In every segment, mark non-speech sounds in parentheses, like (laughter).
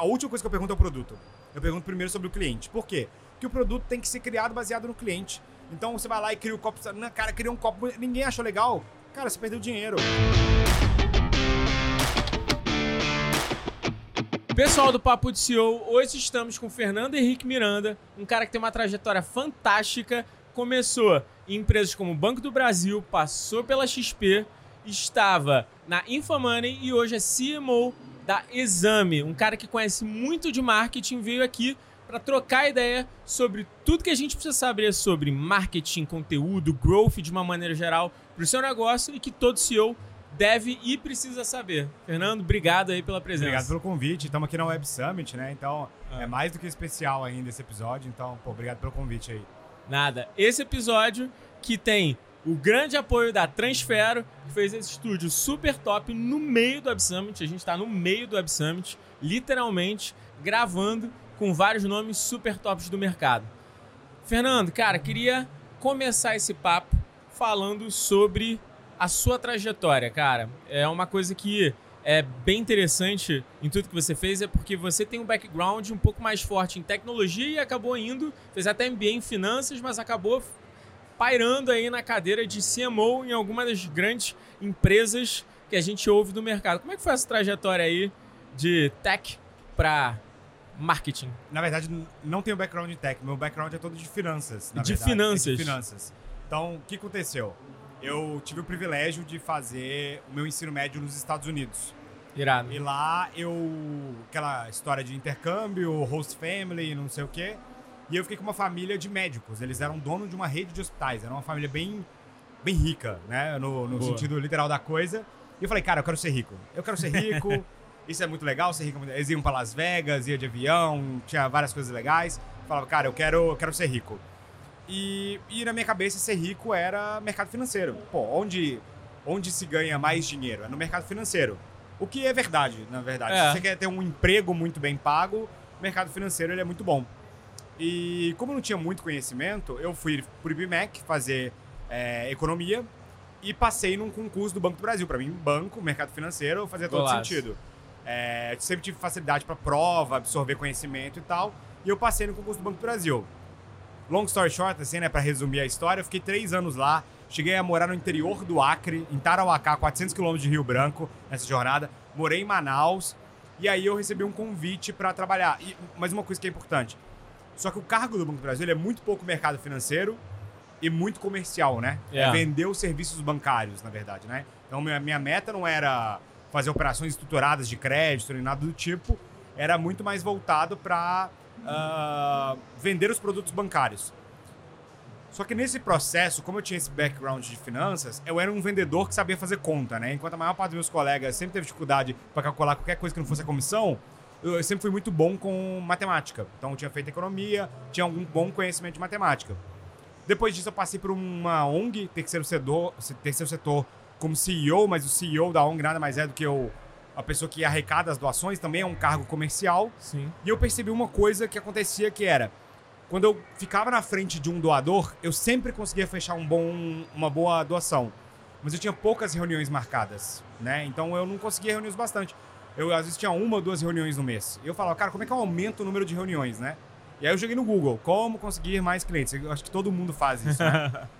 A última coisa que eu pergunto é o produto. Eu pergunto primeiro sobre o cliente. Por quê? Porque o produto tem que ser criado baseado no cliente. Então você vai lá e cria o copo. Cara, cria um copo. Ninguém achou legal. Cara, você perdeu dinheiro. Pessoal do Papo de CEO, hoje estamos com Fernando Henrique Miranda, um cara que tem uma trajetória fantástica. Começou em empresas como Banco do Brasil, passou pela XP, estava na Infomoney e hoje é CMO da Exame. Um cara que conhece muito de marketing, veio aqui para trocar ideia sobre tudo que a gente precisa saber sobre marketing, conteúdo, growth de uma maneira geral para o seu negócio e que todo CEO deve e precisa saber. Fernando, obrigado aí pela presença. Obrigado pelo convite. Estamos aqui na Web Summit, né? Então é mais do que especial ainda esse episódio. Então, pô, obrigado pelo convite aí. Nada. Esse episódio que tem o grande apoio da Transfero, que fez esse estúdio super top no meio do Web Summit. A gente está no meio do Web Summit, literalmente, gravando com vários nomes super tops do mercado. Fernando, cara, queria começar esse papo falando sobre a sua trajetória, cara. É uma coisa que é bem interessante em tudo que você fez, é porque você tem um background um pouco mais forte em tecnologia e acabou indo, fez até MBA em finanças, mas acabou pairando aí na cadeira de CMO em alguma das grandes empresas que a gente ouve do mercado. Como é que foi essa trajetória aí de tech para marketing? Na verdade, não tenho background em tech, meu background é todo de finanças. de verdade. finanças. É de finanças. Então, o que aconteceu? Eu tive o privilégio de fazer o meu ensino médio nos Estados Unidos. Irado. E lá eu. aquela história de intercâmbio, host family, não sei o quê. E eu fiquei com uma família de médicos. Eles eram donos de uma rede de hospitais. Era uma família bem, bem rica, né? No, no sentido literal da coisa. E eu falei, cara, eu quero ser rico. Eu quero ser rico. (laughs) Isso é muito legal, ser rico. Eles iam pra Las Vegas, ia de avião, tinha várias coisas legais. Eu falava, cara, eu quero, eu quero ser rico. E, e na minha cabeça, ser rico era mercado financeiro. Pô, onde, onde se ganha mais dinheiro? É no mercado financeiro. O que é verdade, na verdade. É. Se você quer ter um emprego muito bem pago, o mercado financeiro ele é muito bom. E como eu não tinha muito conhecimento, eu fui pro IBMEC fazer é, economia e passei num concurso do Banco do Brasil. Para mim, banco, mercado financeiro, fazia todo Golaço. sentido. É, sempre tive facilidade para prova, absorver conhecimento e tal. E eu passei no concurso do Banco do Brasil. Long story short, assim, né, para resumir a história, eu fiquei três anos lá. Cheguei a morar no interior do Acre, em Tarauacá, 400 quilômetros de Rio Branco, nessa jornada. Morei em Manaus. E aí eu recebi um convite para trabalhar. E, mas uma coisa que é importante. Só que o cargo do Banco do Brasil é muito pouco mercado financeiro e muito comercial, né? É É. vender os serviços bancários, na verdade, né? Então, minha, minha meta não era fazer operações estruturadas de crédito nem nada do tipo. Era muito mais voltado para vender os produtos bancários. Só que nesse processo, como eu tinha esse background de finanças, eu era um vendedor que sabia fazer conta, né? Enquanto a maior parte dos meus colegas sempre teve dificuldade para calcular qualquer coisa que não fosse a comissão, eu sempre fui muito bom com matemática. Então eu tinha feito economia, tinha algum bom conhecimento de matemática. Depois disso eu passei por uma ONG, terceiro setor, terceiro setor como CEO, mas o CEO da ONG nada mais é do que o, a pessoa que arrecada as doações, também é um cargo comercial. Sim. E eu percebi uma coisa que acontecia que era quando eu ficava na frente de um doador, eu sempre conseguia fechar um bom, uma boa doação. Mas eu tinha poucas reuniões marcadas, né? Então eu não conseguia reuniões bastante. Eu às vezes tinha uma ou duas reuniões no mês. E eu falava, cara, como é que eu aumento o número de reuniões, né? E aí eu joguei no Google, como conseguir mais clientes. Eu acho que todo mundo faz isso, né? (laughs)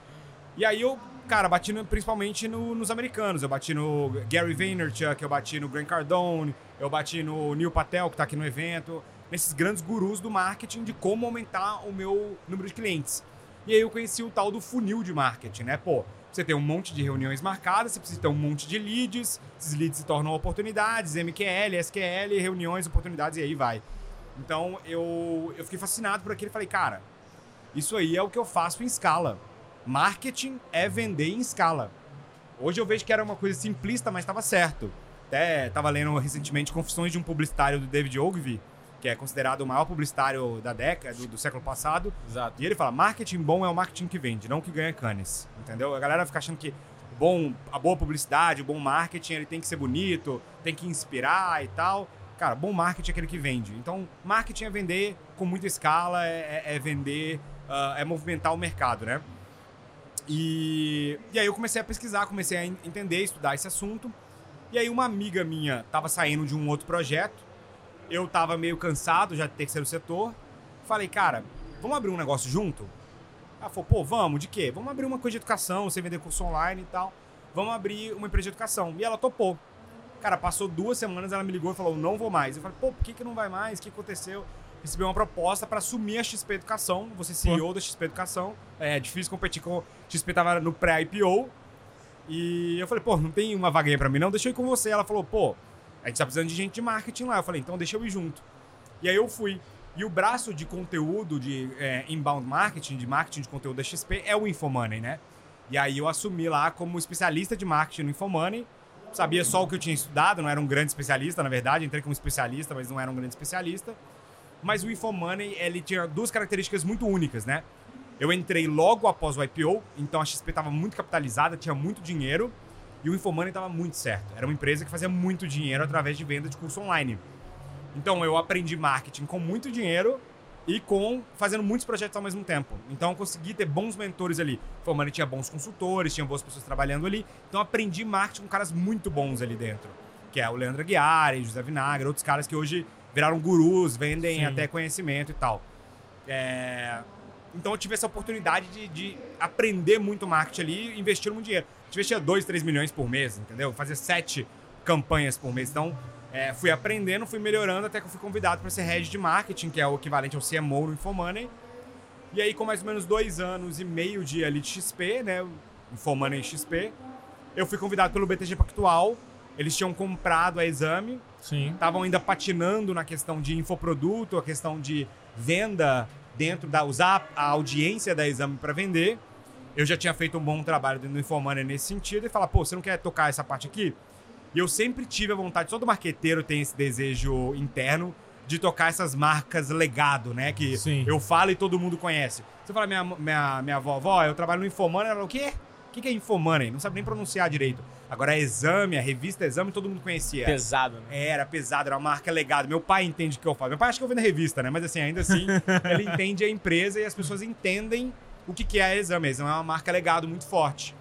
E aí eu, cara, bati no- principalmente no- nos americanos. Eu bati no Gary Vaynerchuk, eu bati no Grant Cardone, eu bati no Neil Patel, que tá aqui no evento. Nesses grandes gurus do marketing de como aumentar o meu número de clientes. E aí eu conheci o tal do funil de marketing, né? Pô, você tem um monte de reuniões marcadas, você precisa ter um monte de leads, esses leads se tornam oportunidades, MQL, SQL, reuniões, oportunidades, e aí vai. Então eu, eu fiquei fascinado por aquilo e falei, cara, isso aí é o que eu faço em escala. Marketing é vender em escala. Hoje eu vejo que era uma coisa simplista, mas estava certo. Até estava lendo recentemente Confissões de um Publicitário do David Ogilvy, que é considerado o maior publicitário da década, do, do século passado. Exato. E ele fala: marketing bom é o marketing que vende, não que ganha canes. Entendeu? A galera fica achando que bom, a boa publicidade, o bom marketing, ele tem que ser bonito, tem que inspirar e tal. Cara, bom marketing é aquele que vende. Então, marketing é vender com muita escala, é, é- é vender, ah, é movimentar o mercado, né? E, e aí eu comecei a pesquisar, comecei a en- entender, estudar esse assunto. E aí uma amiga minha estava saindo de um outro projeto eu tava meio cansado já de terceiro setor. Falei, cara, vamos abrir um negócio junto? Ela falou, pô, vamos, de quê? Vamos abrir uma coisa de educação, você vender curso online e tal. Vamos abrir uma empresa de educação. E ela topou. Cara, passou duas semanas, ela me ligou e falou, não vou mais. Eu falei, pô, por que, que não vai mais? O que aconteceu? Recebi uma proposta para assumir a XP Educação, você CEO da XP Educação. É difícil competir com. XP tava no pré-IPO. E eu falei, pô, não tem uma vaguinha para mim, não? Deixa eu ir com você. Ela falou, pô, a gente tá precisando de gente de marketing lá. Eu falei, então deixa eu ir junto. E aí eu fui. E o braço de conteúdo de é, inbound marketing, de marketing de conteúdo da XP, é o Infomoney, né? E aí eu assumi lá como especialista de marketing no Infomoney. Sabia só o que eu tinha estudado, não era um grande especialista, na verdade. Entrei como especialista, mas não era um grande especialista. Mas o Infomoney, ele tinha duas características muito únicas, né? Eu entrei logo após o IPO, então a XP estava muito capitalizada, tinha muito dinheiro, e o Infomoney estava muito certo. Era uma empresa que fazia muito dinheiro através de venda de curso online. Então eu aprendi marketing com muito dinheiro e com fazendo muitos projetos ao mesmo tempo. Então eu consegui ter bons mentores ali. O Infomoney tinha bons consultores, tinha boas pessoas trabalhando ali. Então aprendi marketing com caras muito bons ali dentro. Que é o Leandro Aguiar, José Vinagre, outros caras que hoje viraram gurus, vendem Sim. até conhecimento e tal. É... Então eu tive essa oportunidade de, de, aprender muito marketing ali e investir muito dinheiro. A gente investia 2, 3 milhões por mês, entendeu? Fazia sete campanhas por mês. Então é, fui aprendendo, fui melhorando até que eu fui convidado para ser head de marketing, que é o equivalente ao CMO no Infomoney. E aí, com mais ou menos dois anos e meio de ali de XP, né? Infomoney XP, eu fui convidado pelo BTG Pactual. Eles tinham comprado a Exame Sim. Estavam ainda patinando na questão de infoproduto, a questão de venda dentro da usar a audiência da exame para vender. Eu já tinha feito um bom trabalho dentro do Infomoney nesse sentido e falar, pô, você não quer tocar essa parte aqui? E eu sempre tive a vontade, todo marqueteiro tem esse desejo interno de tocar essas marcas legado, né? Que Sim. eu falo e todo mundo conhece. Você fala, minha, minha, minha vovó, eu trabalho no Infomoney, ela, o quê? O que é Infomoney? Não sabe nem pronunciar direito. Agora, a Exame, a revista Exame, todo mundo conhecia. Pesado, né? Era pesado, era uma marca legado. Meu pai entende o que eu faço. Meu pai acha que eu vendo revista, né? Mas assim, ainda assim, (laughs) ele entende a empresa e as pessoas entendem o que é a Exame. A Exame é uma marca legado muito forte.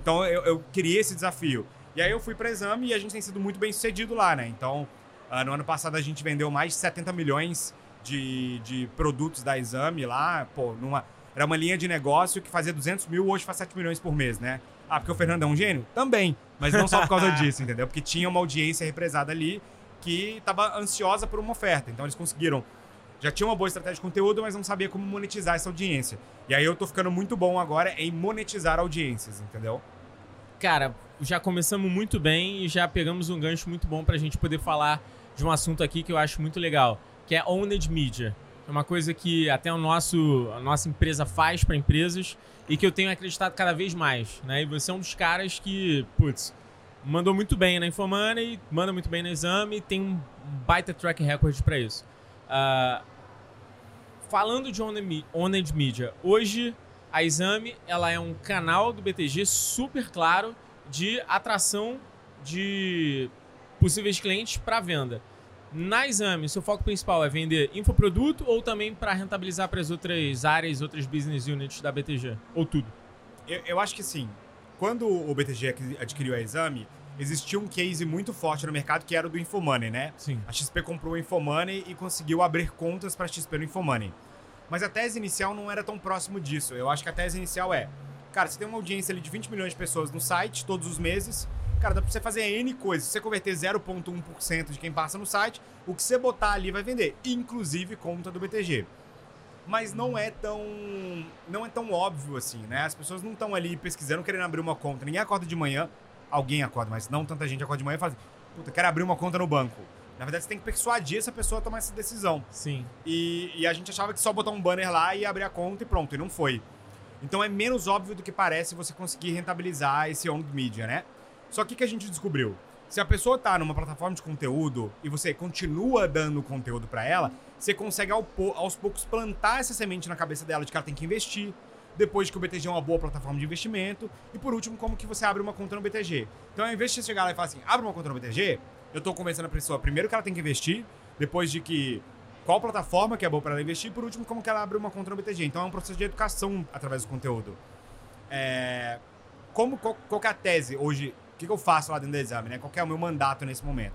Então, eu, eu queria esse desafio. E aí eu fui para Exame e a gente tem sido muito bem sucedido lá, né? Então, uh, no ano passado a gente vendeu mais de 70 milhões de, de produtos da Exame lá, pô, numa era uma linha de negócio que fazia 200 mil, hoje faz 7 milhões por mês, né? Ah, porque o Fernando é um gênio? Também. Mas não só por causa (laughs) disso, entendeu? Porque tinha uma audiência represada ali que estava ansiosa por uma oferta. Então eles conseguiram. Já tinha uma boa estratégia de conteúdo, mas não sabia como monetizar essa audiência. E aí eu tô ficando muito bom agora em monetizar audiências, entendeu? Cara, já começamos muito bem e já pegamos um gancho muito bom pra gente poder falar de um assunto aqui que eu acho muito legal, que é Owned Media. É uma coisa que até o nosso, a nossa empresa faz para empresas e que eu tenho acreditado cada vez mais. Né? E você é um dos caras que, putz, mandou muito bem na Infomoney, manda muito bem no exame, tem um baita track record para isso. Uh, falando de Owned Media, hoje a Exame ela é um canal do BTG super claro de atração de possíveis clientes para venda. Na Exame, seu foco principal é vender infoproduto ou também para rentabilizar para as outras áreas, outras business units da BTG? Ou tudo? Eu, eu, acho que sim. Quando o BTG adquiriu a Exame, existia um case muito forte no mercado que era o do Infomoney, né? Sim. A XP comprou o Infomoney e conseguiu abrir contas para a XP no Infomoney. Mas a tese inicial não era tão próximo disso. Eu acho que a tese inicial é, cara, você tem uma audiência ali de 20 milhões de pessoas no site todos os meses, Cara, dá pra você fazer N coisas. Se você converter 0,1% de quem passa no site, o que você botar ali vai vender, inclusive conta do BTG. Mas não é tão não é tão óbvio assim, né? As pessoas não estão ali pesquisando, querendo abrir uma conta. Ninguém acorda de manhã, alguém acorda, mas não tanta gente acorda de manhã e fala assim, puta, quero abrir uma conta no banco. Na verdade, você tem que persuadir essa pessoa a tomar essa decisão. Sim. E, e a gente achava que só botar um banner lá e abrir a conta e pronto, e não foi. Então é menos óbvio do que parece você conseguir rentabilizar esse owned media, né? Só que o que a gente descobriu? Se a pessoa tá numa plataforma de conteúdo e você continua dando conteúdo para ela, você consegue aos poucos plantar essa semente na cabeça dela de que ela tem que investir, depois de que o BTG é uma boa plataforma de investimento, e por último, como que você abre uma conta no BTG. Então, ao invés de chegar lá e falar assim, abre uma conta no BTG, eu tô convencendo a pessoa primeiro que ela tem que investir, depois de que qual plataforma que é boa para ela investir, e por último, como que ela abre uma conta no BTG. Então, é um processo de educação através do conteúdo. É... Como, qual, qual é a tese hoje que, que eu faço lá dentro do exame, né? Qual é o meu mandato nesse momento?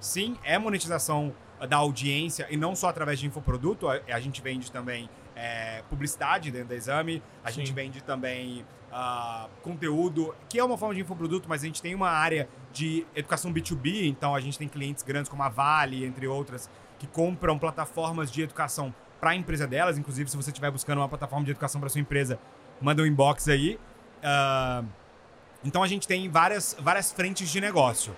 Sim, é monetização da audiência, e não só através de infoproduto, a, a gente vende também é, publicidade dentro da exame, a Sim. gente vende também ah, conteúdo, que é uma forma de infoproduto, mas a gente tem uma área de educação B2B, então a gente tem clientes grandes como a Vale, entre outras, que compram plataformas de educação para a empresa delas. Inclusive, se você estiver buscando uma plataforma de educação para sua empresa, manda um inbox aí. Ah, então a gente tem várias, várias frentes de negócio.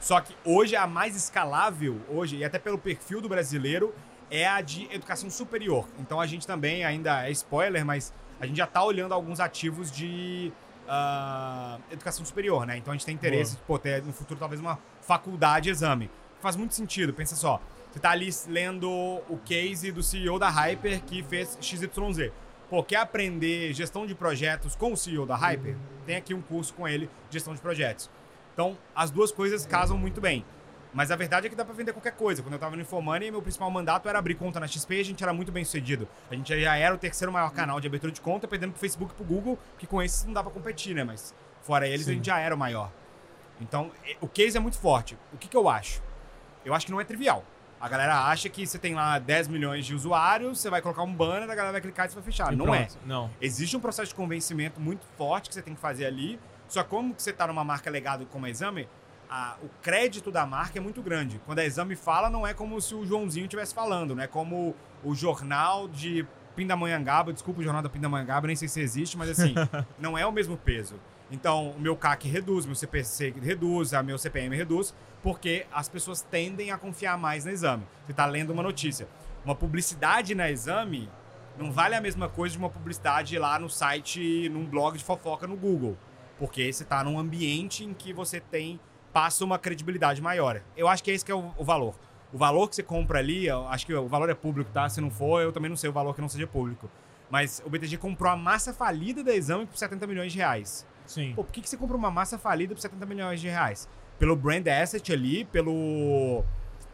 Só que hoje a mais escalável, hoje, e até pelo perfil do brasileiro, é a de educação superior. Então a gente também, ainda é spoiler, mas a gente já está olhando alguns ativos de ah, educação superior, né? Então a gente tem interesse de pô, ter no futuro talvez uma faculdade exame. Faz muito sentido, pensa só. Você tá ali lendo o case do CEO da Hyper que fez XYZ. Pô, quer aprender gestão de projetos com o CEO da Hyper? Tem aqui um curso com ele, gestão de projetos. Então, as duas coisas casam muito bem. Mas a verdade é que dá pra vender qualquer coisa. Quando eu tava no Infomoney, meu principal mandato era abrir conta na XP e a gente era muito bem sucedido. A gente já era o terceiro maior canal de abertura de conta, perdendo pro Facebook e pro Google, que com esses não dá pra competir, né? Mas fora eles, a Sim. gente já era o maior. Então, o case é muito forte. O que, que eu acho? Eu acho que não é trivial. A galera acha que você tem lá 10 milhões de usuários, você vai colocar um banner, a galera vai clicar e você vai fechar. E não é. pronto. Não. Existe um processo de convencimento muito forte que você tem que fazer ali. Só que como que você está numa marca legado como a Exame, a- o crédito da marca é muito grande. Quando a Exame fala, não é como se o Joãozinho estivesse falando, né? Como o jornal de Pindamonhangaba, desculpa o jornal da Pindamonhangaba, nem sei se existe, mas assim, (laughs) não é o mesmo peso. Então, o meu CAC reduz, meu CPC reduz, a meu CPM reduz, porque as pessoas tendem a confiar mais no exame. Você está lendo uma notícia. Uma publicidade na exame não vale a mesma coisa de uma publicidade lá no site, num blog de fofoca no Google. Porque você está num ambiente em que você tem passa uma credibilidade maior. Eu acho que esse que é o, o valor. O valor que você compra ali, eu acho que o valor é público, tá? Se não for, eu também não sei o valor que não seja público. Mas o BTG comprou a massa falida da Exame por 70 milhões de reais. Sim. Pô, por que, que você compra uma massa falida por 70 milhões de reais? Pelo brand asset ali, pelo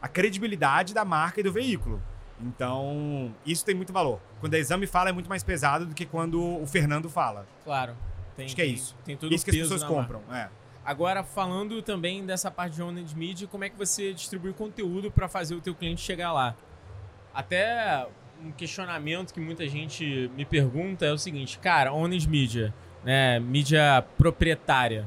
a credibilidade da marca e do veículo. Então, isso tem muito valor. Quando a exame fala é muito mais pesado do que quando o Fernando fala. Claro. Tem, Acho que é tem- isso. Tem todo isso que as pessoas compram. É. Agora, falando também dessa parte de owned media, como é que você distribui conteúdo para fazer o teu cliente chegar lá? Até um questionamento que muita gente me pergunta é o seguinte, cara, owned media, né, mídia proprietária.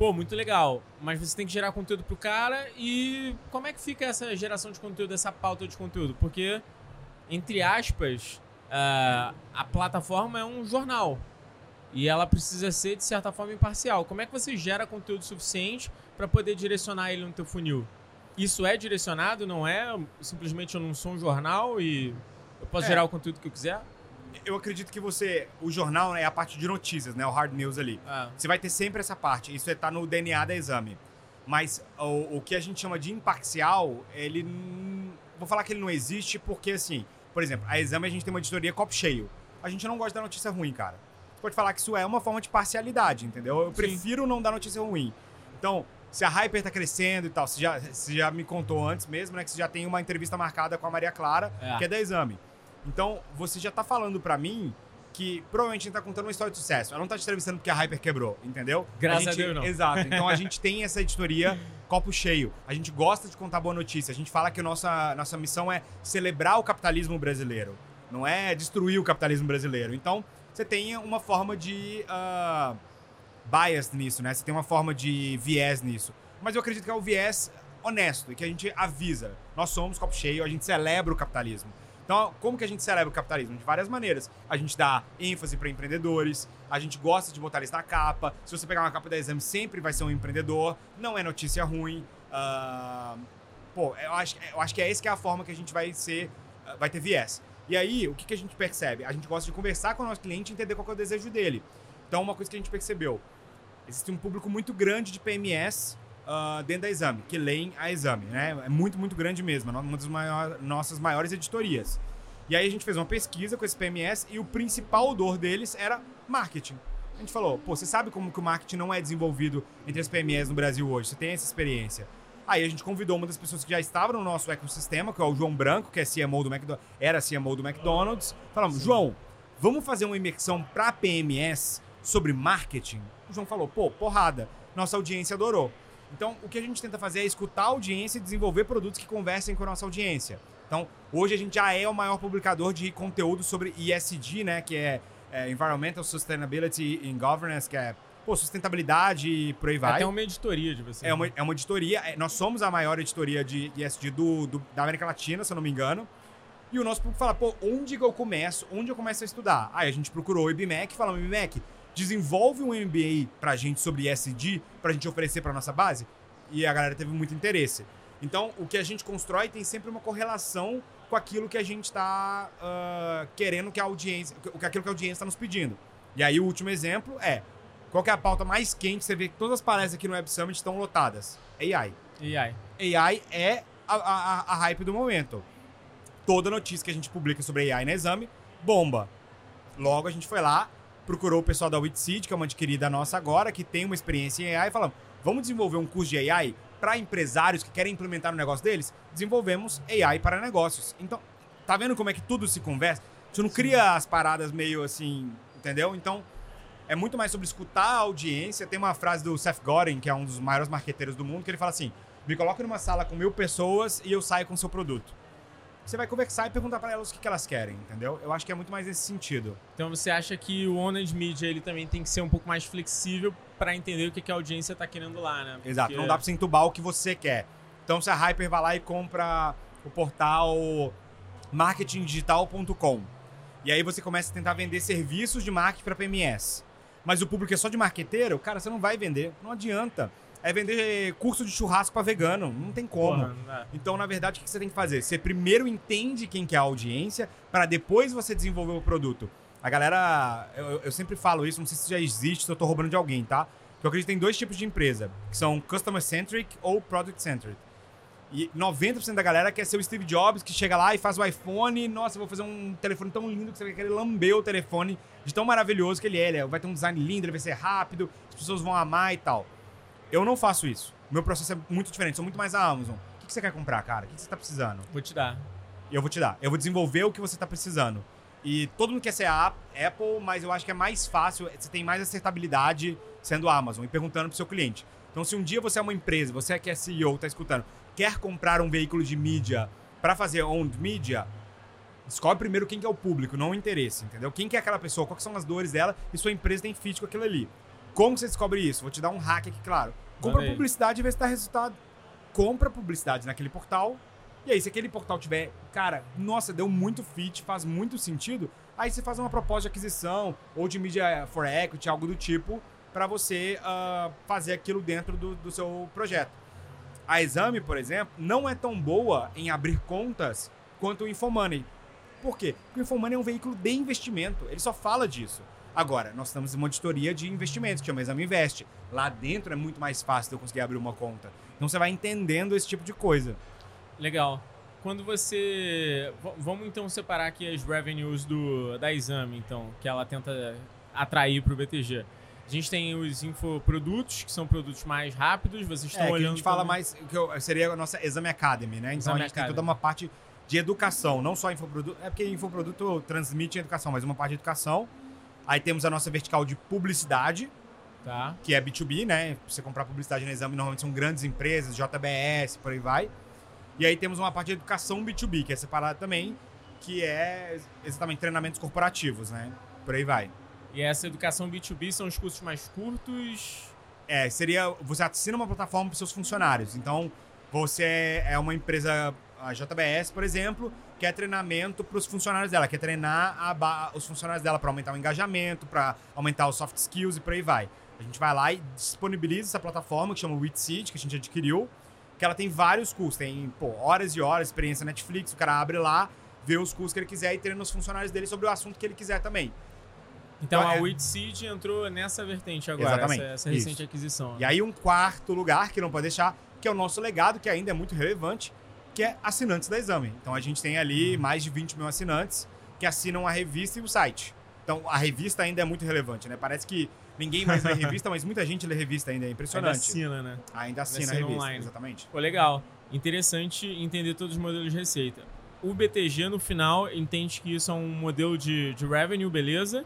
Pô, muito legal, mas você tem que gerar conteúdo pro cara e como é que fica essa geração de conteúdo, essa pauta de conteúdo? Porque, entre aspas, ah, a plataforma é um jornal. E ela precisa ser, de certa forma, imparcial. Como é que você gera conteúdo suficiente para poder direcionar ele no teu funil? Isso é direcionado, não é? Simplesmente eu não sou um jornal e eu posso É. gerar o conteúdo que eu quiser? Eu acredito que você. O jornal é a parte de notícias, né? O hard news ali. Ah, Você vai ter sempre essa parte. Isso está no DNA da exame. Mas o, o que a gente chama de imparcial, ele. Vou falar que ele não existe porque, assim, por exemplo, a exame a gente tem uma editoria copo cheio. A gente não gosta da notícia ruim, cara. Você pode falar que isso é uma forma de parcialidade, entendeu? Eu Sim. prefiro não dar notícia ruim. Então, se a Hyper tá crescendo e tal, você já, você já me contou antes mesmo, né? Que você já tem uma entrevista marcada com a Maria Clara, É. que é da exame. Então, você já tá falando pra mim que provavelmente a gente tá contando uma história de sucesso. Ela não tá te entrevistando porque a Hyper quebrou, entendeu? Graças a gente, Deus, não. Exato. Então a (laughs) gente tem essa editoria copo cheio. A gente gosta de contar boa notícia. A gente fala que a nossa, nossa missão é celebrar o capitalismo brasileiro. Não é destruir o capitalismo brasileiro. Então, você tem uma forma de ah, bias nisso, né? Você tem uma forma de viés nisso. Mas eu acredito que é o viés honesto e que a gente avisa. Nós somos copo cheio, a gente celebra o capitalismo. Então, como que a gente celebra o capitalismo? De várias maneiras. A gente dá ênfase para empreendedores, a gente gosta de botar eles na capa. Se você pegar uma capa da exame, sempre vai ser um empreendedor. Não é notícia ruim. Ah, pô, eu acho, eu acho que é essa que é a forma que a gente vai ser, ah, vai ter viés. E aí, o que, que a gente percebe? A gente gosta de conversar com o nosso cliente e entender qual é o desejo dele. Então, uma coisa que a gente percebeu, existe um público muito grande de PMS ah, dentro da Exame, que leem a Exame, né? É muito, muito grande mesmo, é uma das maior- nossas maiores editorias. E aí a gente fez uma pesquisa com esse PMS e o principal dor deles era marketing. A gente falou, pô, você sabe como que o marketing não é desenvolvido entre as PMEs no Brasil hoje? Você tem essa experiência. Aí a gente convidou uma das pessoas que já estava no nosso ecossistema, que é o João Branco, que é CMO do McDonald's, era CMO do McDonald's. Falamos, João, vamos fazer uma imersão para PMS sobre marketing? O João falou, pô, porrada. Nossa audiência adorou. Então, o que a gente tenta fazer é escutar a audiência e desenvolver produtos que conversem com a nossa audiência. Então, hoje a gente já é o maior publicador de conteúdo sobre ESG, né? Que é, é Environmental Sustainability in Governance, que é pô, sustentabilidade e por aí vai. É até uma editoria de vocês. É uma, é uma editoria. É, nós somos a maior editoria de ESG do, do, da América Latina, se eu não me engano. E o nosso público fala, pô, onde eu começo? Onde eu começo a estudar? Aí a gente procurou o IBMEC e falamos, IBMEC, desenvolve um MBA pra gente sobre ESG, pra gente oferecer pra nossa base. E a galera teve muito interesse. Então, o que a gente constrói tem sempre uma correlação com aquilo que a gente está uh, ah, querendo que a audiência, aquilo que a audiência está nos pedindo. E aí o último exemplo é qual é a pauta mais quente? Você vê que todas as palestras aqui no Web Summit estão lotadas. AI. AI. AI é a, a, a hype do momento. Toda notícia que a gente publica sobre AI na exame, bomba. Logo a gente foi lá, procurou o pessoal da Witseed, que é uma adquirida nossa agora, que tem uma experiência em AI, e falamos, vamos desenvolver um curso de AI para empresários que querem implementar no negócio deles? Desenvolvemos AI para negócios. Então, tá vendo como é que tudo se conversa? Você não cria as paradas meio assim, entendeu? Então, é muito mais sobre escutar a audiência. Tem uma frase do Seth Godin, que é um dos maiores marqueteiros do mundo, que ele fala assim: me coloque numa sala com mil pessoas e eu saio com o seu produto você vai conversar e perguntar para elas o que, que elas querem, entendeu? Eu acho que é muito mais nesse sentido. Então você acha que o Owned Media ele também tem que ser um pouco mais flexível para entender o que, que a audiência tá querendo lá, né? Porque... Exato, não dá pra você entubar o que você quer. Então se a Hyper vai lá e compra o portal marketingdigital.com e aí você começa a tentar vender serviços de marketing para PMS. Mas o público é só de marqueteiro, cara, você não vai vender, não adianta é vender curso de churrasco para vegano. Não tem como. Porra, não então, na verdade, o que você tem que fazer? Você primeiro entende quem que é a audiência, para depois você desenvolver o produto. A galera, eu, eu, sempre falo isso, não sei se já existe, se eu tô roubando de alguém, tá? Que eu acredito que tem dois tipos de empresa, que são customer centric ou product centric. E 90% da galera quer ser o Steve Jobs, que chega lá e faz o iPhone. Nossa, eu vou fazer um telefone tão lindo que você vai querer lamber o telefone de tão maravilhoso que ele é. Ele vai ter um design lindo, ele vai ser rápido, as pessoas vão amar e tal. Eu não faço isso. Meu processo é muito diferente. Sou muito mais a Amazon. O que você quer comprar, cara? O que você tá precisando? Vou te dar. Eu vou te dar. Eu vou desenvolver o que você tá precisando. E todo mundo quer ser a Apple, mas eu acho que é mais fácil, você tem mais acertabilidade sendo a Amazon e perguntando pro seu cliente. Então, se um dia você é uma empresa, você que é CEO, tá escutando, quer comprar um veículo de mídia para fazer owned media, descobre primeiro quem que é o público, não o interesse, entendeu? Quem que é aquela pessoa, quais são as dores dela e sua empresa tem fit com aquilo ali. Como você descobre isso? Vou te dar um hack aqui, claro. Compra Valeu. publicidade e vê se dá resultado. Compra publicidade naquele portal. E aí, se aquele portal tiver, cara, nossa, deu muito fit, faz muito sentido, aí você faz uma proposta de aquisição ou de media for equity, algo do tipo, para você uh, fazer aquilo dentro do, do seu projeto. A Exame, por exemplo, não é tão boa em abrir contas quanto o Infomoney. Por quê? Porque o Infomoney é um veículo de investimento, ele só fala disso. Agora, nós estamos em uma auditoria de investimentos, que chama Exame Invest. Lá dentro é muito mais fácil de eu conseguir abrir uma conta. Então você vai entendendo esse tipo de coisa. Legal. Quando você. vamos então separar aqui as revenues do, da Exame, então, que ela tenta atrair para o BTG. A gente tem os infoprodutos, que são produtos mais rápidos, vocês estão é, olhando. a gente fala mais. que seria a nossa Exame Academy, né? Então Exame a gente Academy. tem toda uma parte de educação, não só infoproduto. É porque infoproduto transmite educação, mas uma parte de educação Aí temos a nossa vertical de publicidade, tá. que é B2B, né? Você comprar publicidade no exame, normalmente são grandes empresas, JBS, por aí vai. E aí temos uma parte de educação B2B, que é separada também, que é exatamente treinamentos corporativos, né? Por aí vai. E essa educação B2B são os cursos mais curtos? É, seria. Você assina uma plataforma para seus funcionários. Então, você é uma empresa, a JBS, por exemplo, quer treinamento para os funcionários dela, quer treinar os funcionários dela para aumentar o engajamento, para aumentar os soft skills e por aí vai. A gente vai lá e disponibiliza essa plataforma que chama WitSeed, que a gente adquiriu, que ela tem vários cursos, tem pô, horas e horas, experiência Netflix, o cara abre lá, vê os cursos que ele quiser e treina os funcionários dele sobre o assunto que ele quiser também. Então, então a é... WitSeed entrou nessa vertente agora, Exatamente, essa, essa recente aquisição. E aí um quarto lugar que não pode deixar, que é o nosso legado, que ainda é muito relevante, que é assinantes da Exame. Então a gente tem ali mais de 20 mil assinantes que assinam a revista e o site. Então a revista ainda é muito relevante, né? Parece que ninguém mais lê (laughs) revista, mas muita gente lê revista ainda, é impressionante. Ainda assina, né? Ainda assina, assina a revista, online. exatamente. Pô, legal. Interessante entender todos os modelos de receita. O BTG, no final, entende que isso é um modelo de, de revenue, beleza.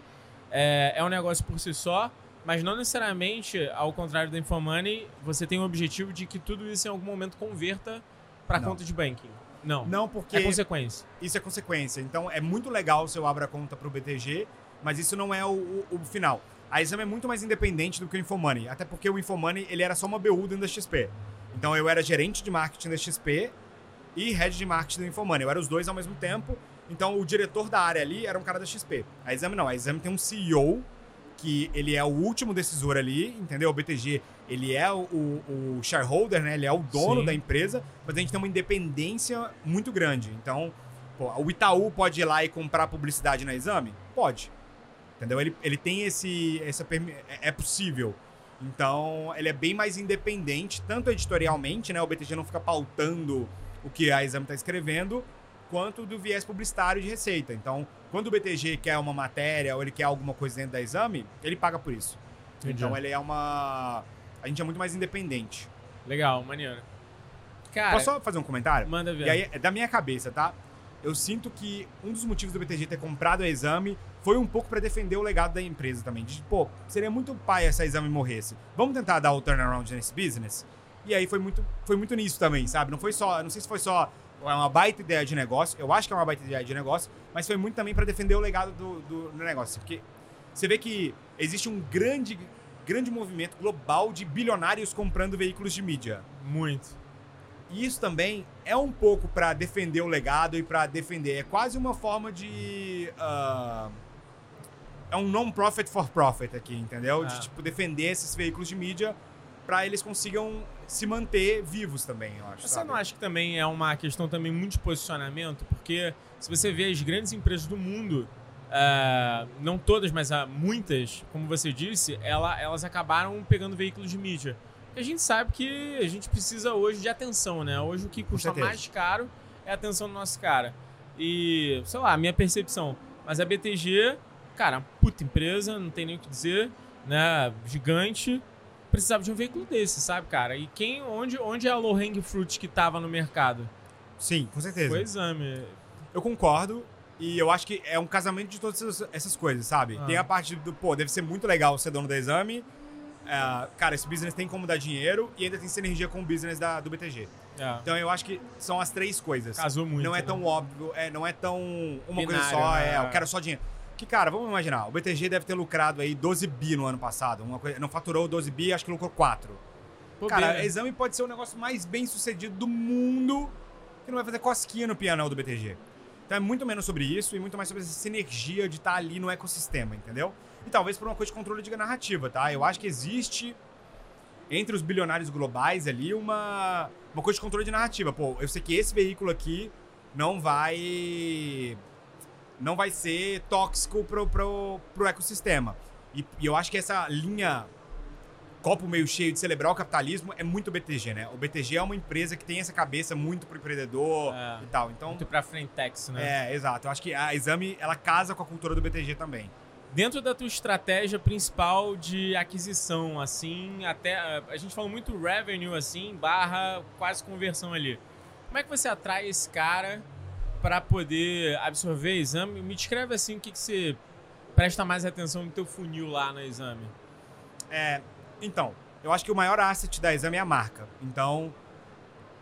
É, é um negócio por si só. Mas não necessariamente, ao contrário da Infomoney, você tem o objetivo de que tudo isso em algum momento converta para conta de banking. Não. Não, porque É consequência. isso é consequência. Então é muito legal se eu abro a conta pro BTG, mas isso não é o, o- o final. A Exame é muito mais independente do que o Infomoney, até porque o Infomoney ele era só uma BU dentro da XP. Então eu era gerente de marketing da XP e head de marketing da Infomoney. Eu era os dois ao mesmo tempo. Então o diretor da área ali era um cara da XP. A Exame não, a Exame tem um CEO que ele é o último decisor ali, entendeu? O BTG, ele é o, o, shareholder, né? Ele é o dono Sim. da empresa, mas a gente tem uma independência muito grande. Então, pô, o Itaú pode ir lá e comprar publicidade na Exame? Pode. Entendeu? Ele, ele tem esse. Essa, é- é possível. Então, ele é bem mais independente, tanto editorialmente, né? O BTG não fica pautando o que a Exame está escrevendo, quanto do viés publicitário de receita. Então, quando o BTG quer uma matéria ou ele quer alguma coisa dentro da Exame, ele paga por isso. Entendi. Então, ele é uma. A gente é muito mais independente. Legal, maneiro. Cara, Posso só fazer um comentário? manda ver. E aí, é da minha cabeça, tá? Eu sinto que um dos motivos do BTG ter comprado a Exame foi um pouco pra defender o legado da empresa também. De, pô, seria muito pai se a Exame morresse. Vamos tentar dar o turnaround nesse business? E aí foi muito, foi muito nisso também, sabe? Não foi só, não sei se foi só uma baita ideia de negócio, eu acho que é uma baita ideia de negócio, mas foi muito também pra defender o legado do, do, do negócio. Porque você vê que existe um grande, grande movimento global de bilionários comprando veículos de mídia. Muito. E isso também é um pouco pra defender o legado e pra defender. É quase uma forma de. ah, é um non-profit for profit aqui, entendeu? Ah. De tipo, defender esses veículos de mídia pra eles consigam se manter vivos também, eu acho. Você sabe? não acha que também é uma questão também muito de posicionamento? Porque se você vê as grandes empresas do mundo, ah, não todas, mas há muitas, como você disse, ela- elas acabaram pegando veículos de mídia. A gente sabe que a gente precisa hoje de atenção, né? Hoje o que custa mais caro é a atenção do nosso cara. E, sei lá, a minha percepção. Mas a BTG, cara, puta empresa, não tem nem o que dizer, né? Gigante. Precisava de um veículo desse, sabe, cara? E quem, onde, onde é a low hang fruit que tava no mercado? Sim, com certeza. Foi exame. Eu concordo. E eu acho que é um casamento de todas essas, coisas, sabe? Ah. Tem a parte do, pô, deve ser muito legal ser dono da exame. É, cara, esse business tem como dar dinheiro e ainda tem sinergia com o business da, do BTG. É, Então eu acho que são as três coisas. casou muito. não é né? tão óbvio, é, não é tão uma coisa Binário, só, né? é, eu quero só dinheiro. Que, cara, vamos imaginar, o BTG deve ter lucrado aí 12 bi no ano passado. Uma coisa, não faturou 12 bi, acho que lucrou 4. Bobeira. Cara, exame pode ser o negócio mais bem sucedido do mundo que não vai fazer cosquinha no pianão do BTG. Então é muito menos sobre isso e muito mais sobre essa sinergia de estar ali no ecossistema, entendeu? E talvez por uma coisa de controle de narrativa, tá? Eu acho que existe entre os bilionários globais ali uma, uma coisa de controle de narrativa. Pô, eu sei que esse veículo aqui não vai não vai ser tóxico pro, pro, pro ecossistema. E, e eu acho que essa linha copo meio cheio de celebrar o capitalismo é muito BTG, né? O BTG é uma empresa que tem essa cabeça muito pro empreendedor É. e tal. Então, Muito pra Frentex, né? é, exato. Eu acho que a Exame, ela casa com a cultura do BTG também. Dentro da tua estratégia principal de aquisição, assim, até. A gente falou muito revenue, assim, barra quase conversão ali. Como é que você atrai esse cara pra poder absorver exame? Me descreve assim o que, que você presta mais atenção no teu funil lá no exame. É, então, eu acho que o maior asset da Exame é a marca. Então,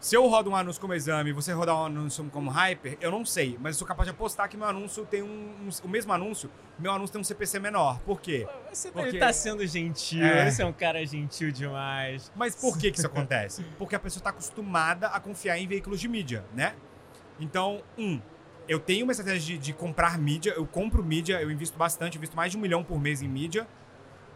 se eu rodo um anúncio como Exame e você rodar um anúncio como Hyper, eu não sei. Mas eu sou capaz de apostar que meu anúncio tem um, um- o mesmo anúncio, meu anúncio tem um CPC menor. Por quê? Você Porque- tá sendo gentil, É. você é um cara gentil demais. Mas por que, que isso acontece? Porque a pessoa está acostumada a confiar em veículos de mídia, né? Então, um, eu tenho uma estratégia de, de comprar mídia, eu compro mídia, eu invisto bastante, eu invisto mais de um milhão por mês em mídia,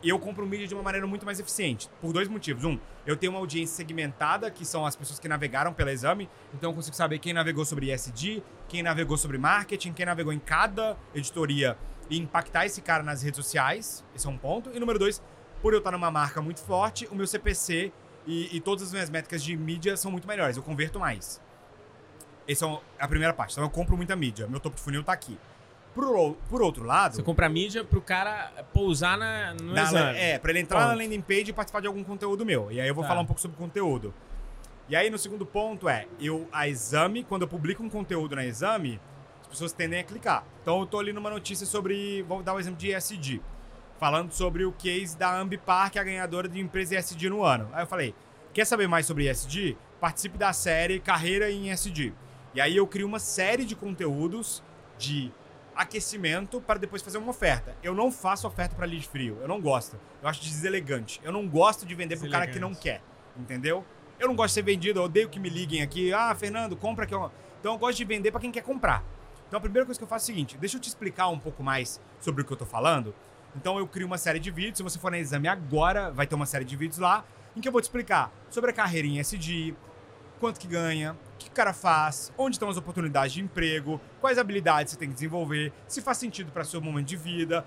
eu compro mídia de uma maneira muito mais eficiente. Por dois motivos. Um, eu tenho uma audiência segmentada, que são as pessoas que navegaram pela exame, então eu consigo saber quem navegou sobre ESG, quem navegou sobre marketing, quem navegou em cada editoria e impactar esse cara nas redes sociais. Esse é um ponto. E número dois, por eu estar numa marca muito forte, o meu CPC e, e todas as minhas métricas de mídia são muito melhores. Eu converto mais. Essa é a primeira parte. Então eu compro muita mídia. Meu topo de funil tá aqui. Por, por outro lado. Você compra mídia pro cara pousar na, no na- exame. é, pra ele entrar na landing page e participar de algum conteúdo meu. E aí eu vou Tá. falar um pouco sobre conteúdo. E aí no segundo ponto é, eu a exame, quando eu publico um conteúdo na exame, as pessoas tendem a clicar. Então eu tô ali numa notícia sobre, vou dar o exemplo de ESG. falando sobre o case da Ambipar, que é a ganhadora de empresa ESG no ano. Aí eu falei, quer saber mais sobre ESG? Participe da série Carreira em ESG. E aí eu crio uma série de conteúdos de aquecimento para depois fazer uma oferta. Eu não faço oferta para lead frio, eu não gosto. Eu acho deselegante. Eu não gosto de vender pro cara que não quer, entendeu? Eu não gosto de ser vendido, eu odeio que me liguem aqui. Ah, Fernando, compra aqui. Então eu gosto de vender para quem quer comprar. Então a primeira coisa que eu faço é o seguinte: deixa eu te explicar um pouco mais sobre o que eu tô falando. Então eu crio uma série de vídeos. Se você for na exame agora, vai ter uma série de vídeos lá em que eu vou te explicar sobre a carreira em SD, quanto que ganha, o que o cara faz, onde estão as oportunidades de emprego, quais habilidades você tem que desenvolver, se faz sentido para seu momento de vida,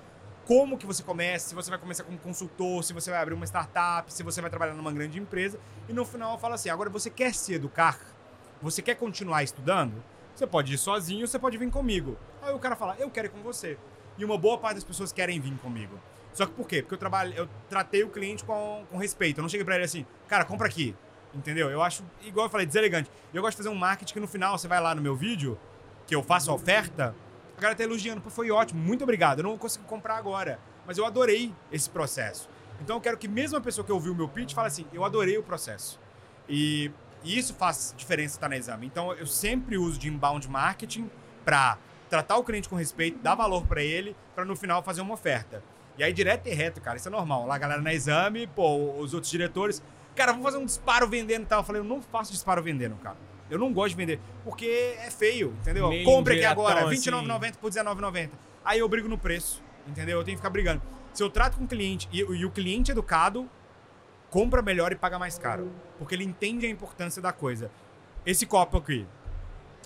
como que você começa, se você vai começar como consultor, se você vai abrir uma startup, se você vai trabalhar numa grande empresa. E no final eu falo assim: agora você quer se educar? Você quer continuar estudando? Você pode ir sozinho, você pode vir comigo. Aí o cara fala: eu quero ir com você. E uma boa parte das pessoas querem vir comigo. Só que por quê? Porque eu trabalho, eu tratei o cliente com, com respeito. Eu não cheguei pra ele assim, cara, compra aqui. Entendeu? Eu acho, igual eu falei, deselegante. Eu gosto de fazer um marketing que no final você vai lá no meu vídeo, que eu faço a oferta, a galera tá elogiando, pô, foi ótimo, muito obrigado. Eu não consigo comprar agora, mas eu adorei esse processo. Então eu quero que mesmo a pessoa que ouviu o meu pitch fale assim, eu adorei o processo. E, e isso faz diferença estar tá no exame. Então eu sempre uso de inbound marketing para tratar o cliente com respeito, dar valor para ele, para no final fazer uma oferta. E aí direto e reto, cara, isso é normal. Lá a galera na exame, pô, os outros diretores, cara, vamos fazer um disparo vendendo e tal. Eu falei, eu não faço disparo vendendo, cara. Eu não gosto de vender, porque é feio, entendeu? Meio Compre aqui agora, assim. R$29,90 por R$19,90. Aí eu brigo no preço, entendeu? Eu tenho que ficar brigando. Se eu trato com o cliente e, e o cliente educado, compra melhor e paga mais caro. Porque ele entende a importância da coisa. Esse copo aqui,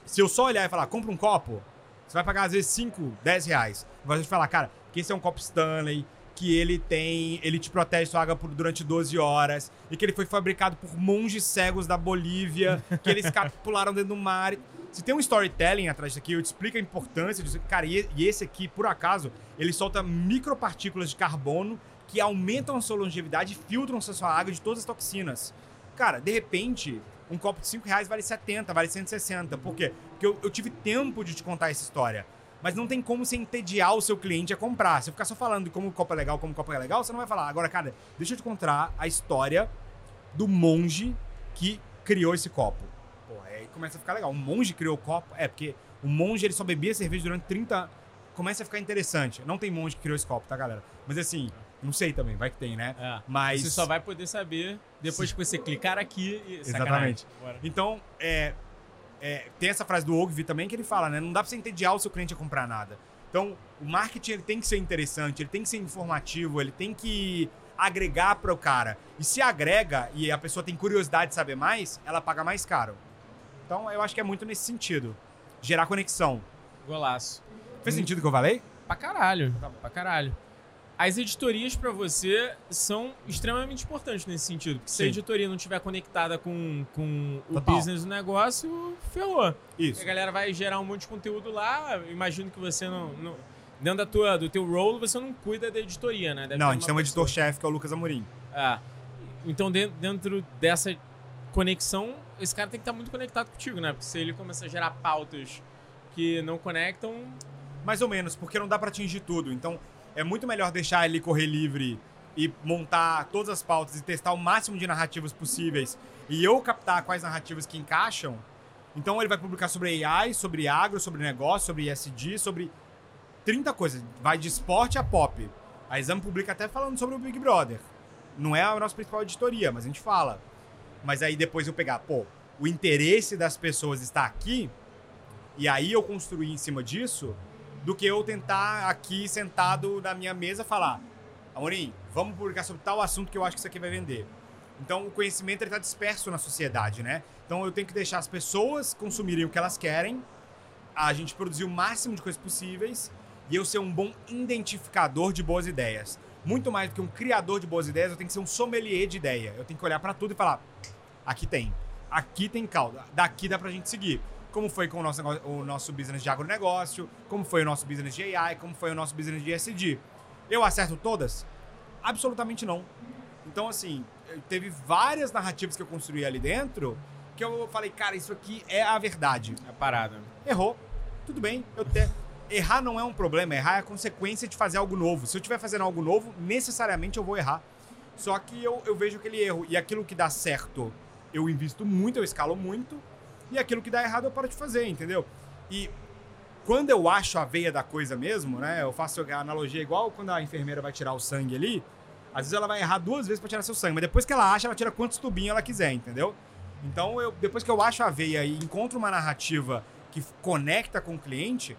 se eu só olhar e falar, compra um copo, você vai pagar às vezes 5, 10 reais. Vai falar, cara, que esse é um copo Stanley, que ele tem. Ele te protege sua água por, durante 12 horas, e que ele foi fabricado por monges cegos da Bolívia, que eles (laughs) capularam dentro do mar. Se tem um storytelling atrás disso aqui, eu te explico a importância disso. Cara, e, e esse aqui, por acaso, ele solta micropartículas de carbono que aumentam a sua longevidade e filtram a sua água de todas as toxinas. Cara, de repente, um copo de 5 reais vale 70, vale 160. Por quê? Porque eu, eu tive tempo de te contar essa história. Mas não tem como você entediar o seu cliente a comprar. Se eu ficar só falando de como o copo é legal, como o copo é legal, você não vai falar. Agora, cara, deixa eu te contar a história do monge que criou esse copo. Pô, aí começa a ficar legal. O monge criou o copo? É, porque o monge ele só bebia cerveja durante 30 anos. Começa a ficar interessante. Não tem monge que criou esse copo, tá, galera? Mas assim, não sei também, vai que tem, né? É. Mas. Você só vai poder saber depois que você clicar aqui e. Exatamente. Então, é, é, tem essa frase do Ogilvy também que ele fala, né? Não dá pra você entediar o seu cliente a comprar nada. Então, o marketing ele tem que ser interessante, ele tem que ser informativo, ele tem que agregar para o cara. E se agrega e a pessoa tem curiosidade de saber mais, ela paga mais caro. Então, eu acho que é muito nesse sentido. Gerar conexão. Golaço. Fez sentido o que eu falei? Pra caralho. Pra caralho. As editorias pra você são extremamente importantes nesse sentido. Porque se a Sim. editoria não estiver conectada com, com o Total. business do negócio, ferrou. Isso. A galera vai gerar um monte de conteúdo lá. Imagino que você não. não- dentro da tua, do teu role, você não cuida da editoria, né? Deve Não, a gente tem um editor-chefe que é o Lucas Amorim. Ah, então dentro, dentro dessa conexão, esse cara tem que estar muito conectado contigo, né? Porque se ele começar a gerar pautas que não conectam, Mais ou menos, porque não dá pra atingir tudo. Então, é muito melhor deixar ele correr livre e montar todas as pautas e testar o máximo de narrativas possíveis e eu captar quais narrativas que encaixam. Então, ele vai publicar sobre AI, sobre agro, sobre negócio, sobre ESG, sobre 30 coisas. Vai de esporte a pop. A Exame publica até falando sobre o Big Brother. Não é a nossa principal editoria, mas a gente fala. Mas aí depois eu pegar, pô, o interesse das pessoas está aqui, e aí eu construir em cima disso, do que eu tentar aqui sentado na minha mesa falar: Amorim, vamos publicar sobre tal assunto que eu acho que isso aqui vai vender. Então o conhecimento está disperso na sociedade, né? Então eu tenho que deixar as pessoas consumirem o que elas querem, a gente produzir o máximo de coisas possíveis e eu ser um bom identificador de boas ideias. Muito mais do que um criador de boas ideias, eu tenho que ser um sommelier de ideia. Eu tenho que olhar para tudo e falar: aqui tem, aqui tem calda, daqui dá pra gente seguir. Como foi com o nosso, o nosso business de agronegócio, como foi o nosso business de AI, como foi o nosso business de SD. Eu acerto todas? Absolutamente não. Então, assim, teve várias narrativas que eu construí ali dentro que eu falei, cara, isso aqui é a verdade. é parada. Errou. Tudo bem. Eu te... errar não é um problema, errar é a consequência de fazer algo novo. Se eu estiver fazendo algo novo, necessariamente eu vou errar. Só que eu, eu vejo aquele erro. E aquilo que dá certo, eu invisto muito, eu escalo muito. E aquilo que dá errado, eu paro de fazer, entendeu? E quando eu acho a veia da coisa mesmo, né? Eu faço a analogia igual quando a enfermeira vai tirar o sangue ali. Às vezes ela vai errar duas vezes para tirar seu sangue, mas depois que ela acha, ela tira quantos tubinhos ela quiser, entendeu? Então, eu, depois que eu acho a veia e encontro uma narrativa que conecta com o cliente,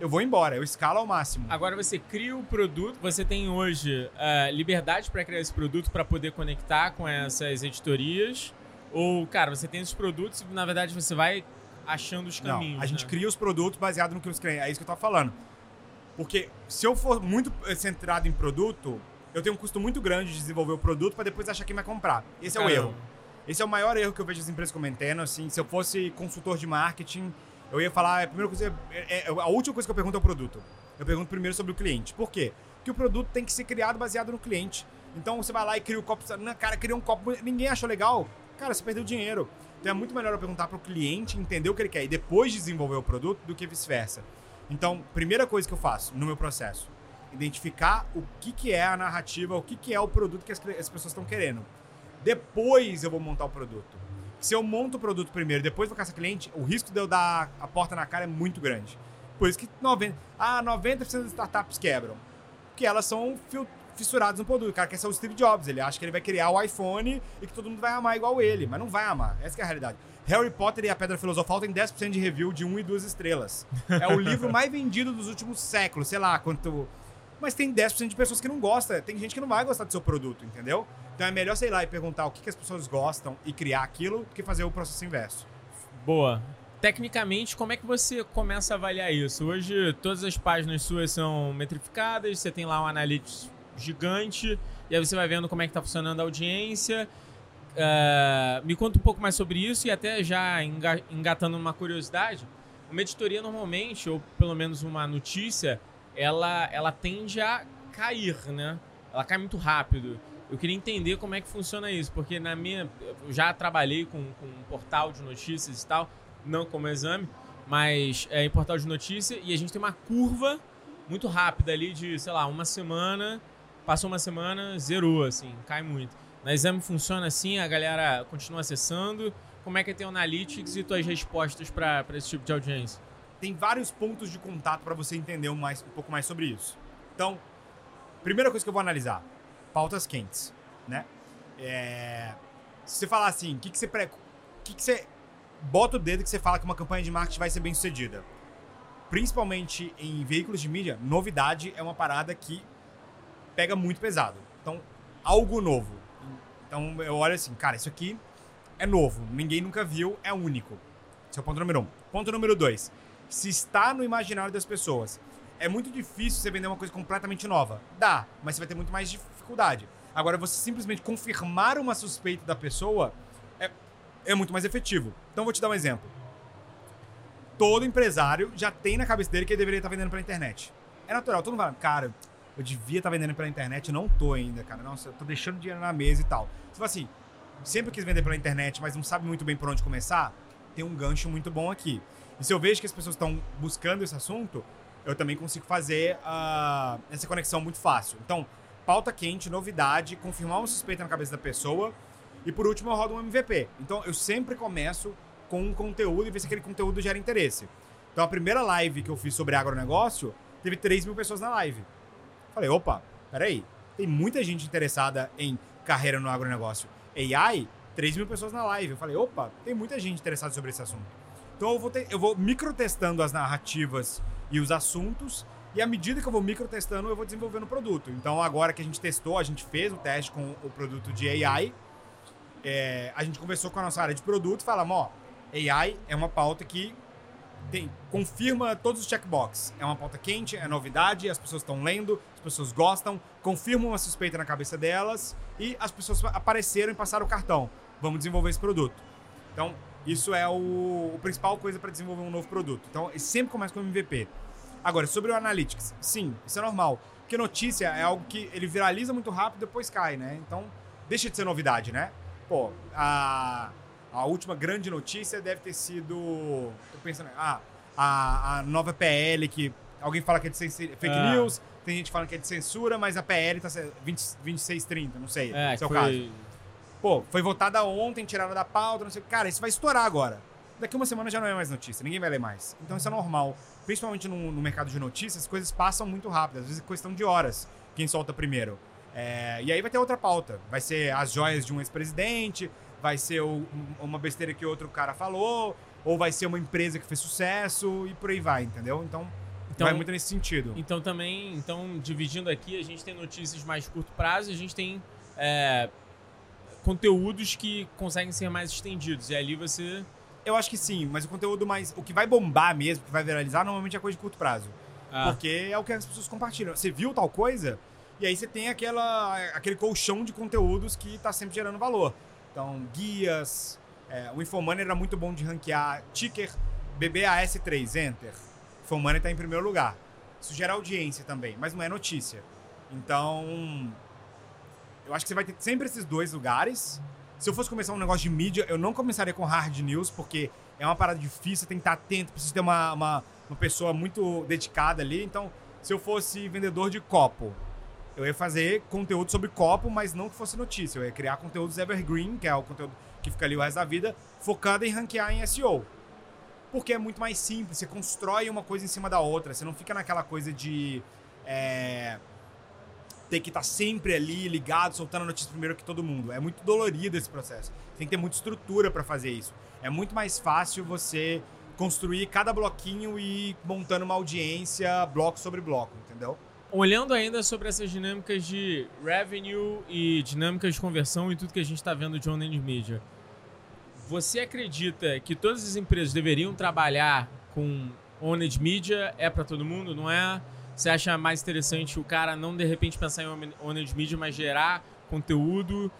eu vou embora, eu escalo ao máximo. Agora você cria o produto, você tem hoje uh, liberdade para criar esse produto para poder conectar com essas editorias? Ou, cara, você tem esses produtos e na verdade você vai achando os caminhos? Não, a gente né? cria os produtos baseado no que os clientes. É isso que eu tava falando. Porque se eu for muito centrado em produto, eu tenho um custo muito grande de desenvolver o produto para depois achar quem vai comprar. Esse é o Caramba. erro. Esse é o maior erro que eu vejo as empresas cometendo. Assim, se eu fosse consultor de marketing, eu ia falar, a primeira coisa, é, é- a última coisa que eu pergunto é o produto. Eu pergunto primeiro sobre o cliente. Por quê? Porque o produto tem que ser criado baseado no cliente. Então você vai lá e cria o copo, cara, cria um copo, ninguém achou legal. Cara, você perdeu dinheiro. Então é muito melhor eu perguntar para o cliente, entender o que ele quer e depois desenvolver o produto do que vice-versa. Então, primeira coisa que eu faço no meu processo, identificar o que, que é a narrativa, o que, que é o produto que as, as pessoas estão querendo. Depois eu vou montar o produto. Se eu monto o produto primeiro, depois vou caçar cliente, o risco de eu dar a porta na cara é muito grande. Por isso que 90, ah, 90% das startups quebram. Porque elas são fissuradas no produto. O cara quer ser o Steve Jobs. Ele acha que ele vai criar o iPhone e que todo mundo vai amar igual ele. Mas não vai amar. Essa é a realidade. Harry Potter e a Pedra Filosofal tem 10% de review de 1 e 2 estrelas. É o livro (laughs) mais vendido dos últimos séculos. Sei lá quanto... Mas tem 10% de pessoas que não gostam. Tem gente que não vai gostar do seu produto, entendeu? Então é melhor, sei lá, e perguntar o que, que as pessoas gostam e criar aquilo do que fazer o processo inverso. Boa. Tecnicamente, como é que você começa a avaliar isso? Hoje, todas as páginas suas são metrificadas, você tem lá um analytics gigante, e aí você vai vendo como é que tá funcionando a audiência. Ah, me conta um pouco mais sobre isso e até já enga- engatando uma curiosidade. Uma editoria normalmente, ou pelo menos uma notícia, ela, ela tende a cair, né? Ela cai muito rápido. Eu queria entender como é que funciona isso, porque na minha. Eu já trabalhei com, com um portal de notícias e tal, não como exame, mas é em portal de notícia e a gente tem uma curva muito rápida ali de, sei lá, uma semana, passou uma semana, zerou, assim, cai muito. Na exame funciona assim, a galera continua acessando. Como é que é teu analytics e tuas respostas para esse tipo de audiência? tem vários pontos de contato para você entender um, mais, um pouco mais sobre isso. Então, primeira coisa que eu vou analisar, pautas quentes, né? É, se você falar assim, o que, que você pré, que, que você bota o dedo que você fala que uma campanha de marketing vai ser bem sucedida? Principalmente em veículos de mídia, novidade é uma parada que pega muito pesado. Então, algo novo. Então, eu olho assim, cara, isso aqui é novo, ninguém nunca viu, é único. Esse é o ponto número um. Ponto número dois. Se está no imaginário das pessoas. É muito difícil você vender uma coisa completamente nova. Dá, mas você vai ter muito mais dificuldade. Agora, você simplesmente confirmar uma suspeita da pessoa é, é muito mais efetivo. Então, vou te dar um exemplo. Todo empresário já tem na cabeça dele que ele deveria estar vendendo pela internet. É natural, todo mundo fala, cara, eu devia estar vendendo pela internet, não tô ainda, cara. Nossa, eu tô deixando dinheiro na mesa e tal. Fala assim, sempre quis vender pela internet, mas não sabe muito bem por onde começar, tem um gancho muito bom aqui. E se eu vejo que as pessoas estão buscando esse assunto, eu também consigo fazer ah, essa conexão muito fácil. Então, pauta quente, novidade, confirmar uma suspeita na cabeça da pessoa. E por último, eu rodo um MVP. Então, eu sempre começo com um conteúdo e ver se aquele conteúdo gera interesse. Então, a primeira live que eu fiz sobre agronegócio, teve 3 mil pessoas na live. Falei, opa, peraí, tem muita gente interessada em carreira no agronegócio. AI, 3 mil pessoas na live. Eu falei, opa, tem muita gente interessada sobre esse assunto. Então eu vou, ter, eu vou microtestando as narrativas e os assuntos, e à medida que eu vou microtestando, eu vou desenvolvendo o produto. Então agora que a gente testou, a gente fez o teste com o produto de AI, é, a gente conversou com a nossa área de produto e falamos, ó, AI é uma pauta que tem, confirma todos os checkbox. É uma pauta quente, é novidade, as pessoas estão lendo, as pessoas gostam, confirmam uma suspeita na cabeça delas e as pessoas apareceram e passaram o cartão. Vamos desenvolver esse produto. Então, isso é o, o principal coisa para desenvolver um novo produto. Então, e sempre começa com MVP. Agora, sobre o Analytics, sim, isso é normal. Porque notícia é algo que ele viraliza muito rápido e depois cai, né? Então, deixa de ser novidade, né? Pô, a, a última grande notícia deve ter sido. Tô pensando. Ah, a, a nova PL que alguém fala que é de fake Ah. news, tem gente falando que é de censura, mas a PL tá se- 20, 2630, não sei. É, se é o foi- caso. Pô, foi votada ontem, tiraram da pauta, não sei. Cara, isso vai estourar agora. Daqui uma semana já não é mais notícia, ninguém vai ler mais. Então isso é normal. Principalmente no, no mercado de notícias, as coisas passam muito rápido, às vezes é questão de horas quem solta primeiro. É, e aí vai ter outra pauta. Vai ser as joias de um ex-presidente, vai ser o- um- uma besteira que outro cara falou, ou vai ser uma empresa que fez sucesso e por aí vai, entendeu? Então, Então- vai muito nesse sentido. Então também, então dividindo aqui, a gente tem notícias mais de curto prazo, e a gente tem é, conteúdos que conseguem ser mais estendidos. E ali você. Eu acho que sim, mas o conteúdo mais. O que vai bombar mesmo, que vai viralizar, normalmente é coisa de curto prazo. Ah, Porque é o que as pessoas compartilham. Você viu tal coisa, e aí você tem aquela, aquele colchão de conteúdos que tá sempre gerando valor. Então, guias. é, o Infomoney era muito bom de ranquear ticker BBAS3, Enter. Infomoney tá em primeiro lugar. Isso gera audiência também, mas não é notícia. Então, eu acho que você vai ter sempre esses dois lugares. Se eu fosse começar um negócio de mídia, eu não começaria com hard news, porque é uma parada difícil, tem que estar atento, precisa ter uma, uma, uma pessoa muito dedicada ali. Então, se eu fosse vendedor de copo, eu ia fazer conteúdo sobre copo, mas não que fosse notícia. Eu ia criar conteúdos evergreen, que é o conteúdo que fica ali o resto da vida, focado em ranquear em SEO. Porque é muito mais simples, você constrói uma coisa em cima da outra, você não fica naquela coisa de é, ter que estar sempre ali ligado, soltando a notícia primeiro que todo mundo. É muito dolorido esse processo. Tem que ter muita estrutura para fazer isso. É muito mais fácil você construir cada bloquinho e ir montando uma audiência bloco sobre bloco, entendeu? Olhando ainda sobre essas dinâmicas de revenue e dinâmicas de conversão e tudo que a gente está vendo de on-end media, você acredita que todas as empresas deveriam trabalhar com on-end media? É para todo mundo, não é? Você acha mais interessante o cara não de repente pensar em on-end media, mas gerar conteúdo?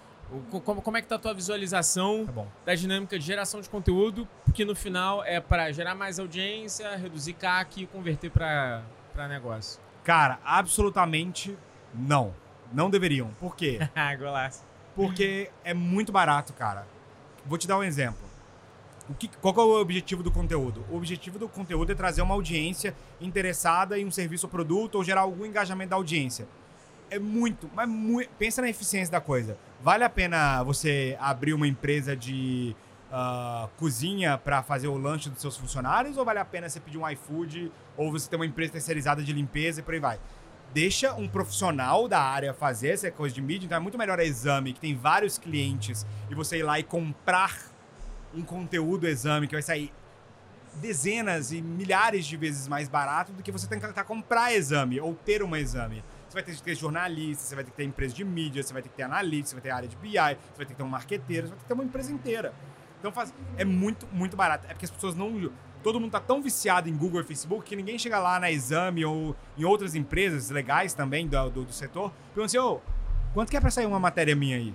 Como, é que tá a tua visualização Tá da dinâmica de geração de conteúdo, que no final é para gerar mais audiência, reduzir CAC e converter para negócio? Cara, absolutamente não. Não deveriam. Por quê? (laughs) Ah, Golaço. Porque é muito barato, cara. Vou te dar um exemplo. O que, qual que é o objetivo do conteúdo? O objetivo do conteúdo é trazer uma audiência interessada em um serviço ou produto ou gerar algum engajamento da audiência. É muito, mas muito. Pensa na eficiência da coisa. Vale a pena você abrir uma empresa de ah, cozinha para fazer o lanche dos seus funcionários ou vale a pena você pedir um iFood ou você ter uma empresa terceirizada de limpeza e por aí vai? deixa um profissional da área fazer essa coisa de mídia, então é muito melhor a exame, que tem vários clientes, e você ir lá e comprar um conteúdo exame que vai sair dezenas e milhares de vezes mais barato do que você tentar comprar exame ou ter uma exame. Você vai ter que ter jornalista, você vai ter que ter empresa de mídia, você vai ter que ter analista, você vai ter área de BI, você vai ter que ter um marqueteiro, você vai ter que ter uma empresa inteira. Então faz, é muito, muito barato. É porque as pessoas não. Todo mundo tá tão viciado em Google e Facebook que ninguém chega lá na exame ou em outras empresas legais também do, do, do setor pergunta assim: ô, quanto que é pra sair uma matéria minha aí?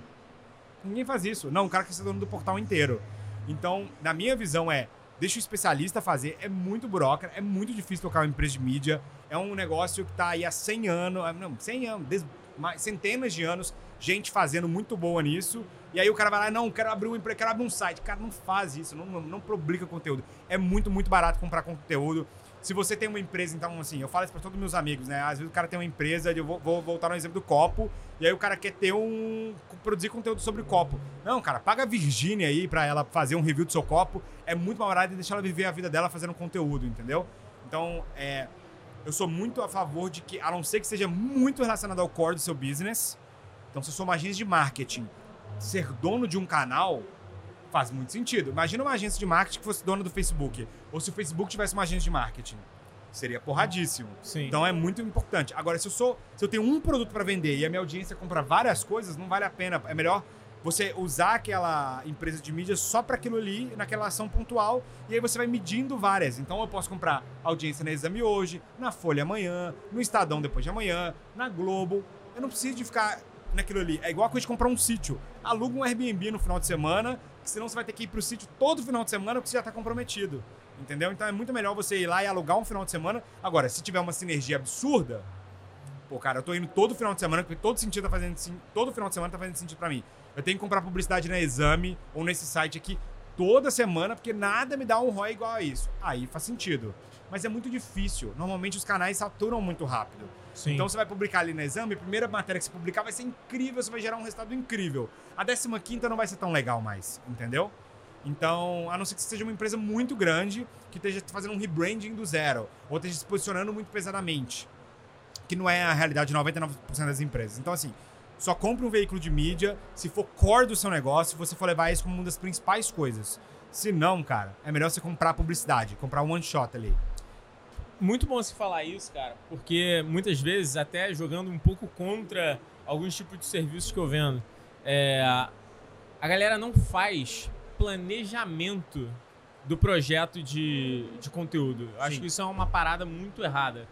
Ninguém faz isso. Não, o cara quer ser dono do portal inteiro. Então, na minha visão, é deixa o especialista fazer. É muito burocrata, é muito difícil tocar uma empresa de mídia. É um negócio que tá aí há 100 anos, não, 100 anos, des- mais- centenas de anos, gente fazendo muito boa nisso. E aí o cara vai lá, não, quero abrir um emprego, quero abrir um site. Cara, não faz isso, não, não, não publica conteúdo. É muito, muito barato comprar conteúdo. Se você tem uma empresa, então, assim, eu falo isso pra todos os meus amigos, né? Às vezes o cara tem uma empresa, eu vou, vou voltar no exemplo do copo, e aí o cara quer ter um. produzir conteúdo sobre copo. Não, cara, paga a Virgínia aí pra ela fazer um review do seu copo. É muito mais barato e deixar ela viver a vida dela fazendo conteúdo, entendeu? Então, é. Eu sou muito a favor de que, a não ser que seja muito relacionado ao core do seu business. Então, se eu sou uma agência de marketing, ser dono de um canal faz muito sentido. Imagina uma agência de marketing que fosse dona do Facebook. Ou se o Facebook tivesse uma agência de marketing. Seria porradíssimo. Sim. Então é muito importante. Agora, se eu sou, se eu tenho um produto para vender e a minha audiência compra várias coisas, não vale a pena. É melhor você usar aquela empresa de mídia só para aquilo ali, naquela ação pontual, e aí você vai medindo várias. Então eu posso comprar audiência na Exame hoje, na Folha amanhã, no Estadão depois de amanhã, na Globo. Eu não preciso de ficar naquilo ali. É igual a de comprar um sítio. Aluga um Airbnb no final de semana, que senão você vai ter que ir pro sítio todo final de semana porque você já tá comprometido. Entendeu? Então é muito melhor você ir lá e alugar um final de semana. Agora, se tiver uma sinergia absurda, pô, cara, eu tô indo todo final de semana, porque todo sentido tá fazendo todo final de semana tá fazendo sentido pra mim. Eu tenho que comprar publicidade na Exame ou nesse site aqui toda semana, porque nada me dá um ROI igual a isso. Aí faz sentido. Mas é muito difícil. Normalmente os canais saturam muito rápido. Sim. Então você vai publicar ali no exame, a primeira matéria que você publicar vai ser incrível, você vai gerar um resultado incrível. A décima quinta não vai ser tão legal mais, entendeu? Então, a não ser que você seja uma empresa muito grande, que esteja fazendo um rebranding do zero, ou esteja se posicionando muito pesadamente, que não é a realidade de 99% das empresas. Então, assim, só compre um veículo de mídia se for core do seu negócio, se você for levar isso como uma das principais coisas. Se não, cara, é melhor você comprar publicidade, comprar um one shot ali. Muito bom você falar isso, cara, porque muitas vezes, até jogando um pouco contra alguns tipos de serviços que eu vendo, é, a galera não faz planejamento do projeto de, de conteúdo. Eu acho Sim. que isso é uma parada muito errada.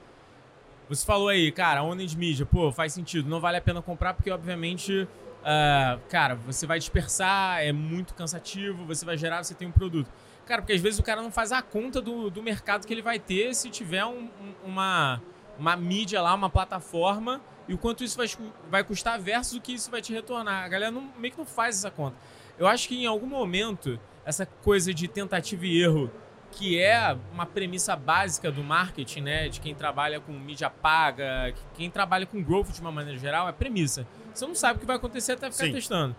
Você falou aí, cara, onda de mídia, pô, faz sentido. Não vale a pena comprar porque, obviamente, ah, cara, você vai dispersar, é muito cansativo, você vai gerar, você tem um produto. Cara, porque às vezes o cara não faz a conta do, do mercado que ele vai ter se tiver um- uma, uma mídia lá, uma plataforma, e o quanto isso vai, vai custar versus o que isso vai te retornar. A galera não, meio que não faz essa conta. Eu acho que em algum momento, essa coisa de tentativa e erro, que é uma premissa básica do marketing, né? De quem trabalha com mídia paga, que- quem trabalha com growth de uma maneira geral, é premissa. Você não sabe o que vai acontecer até ficar Sim. testando.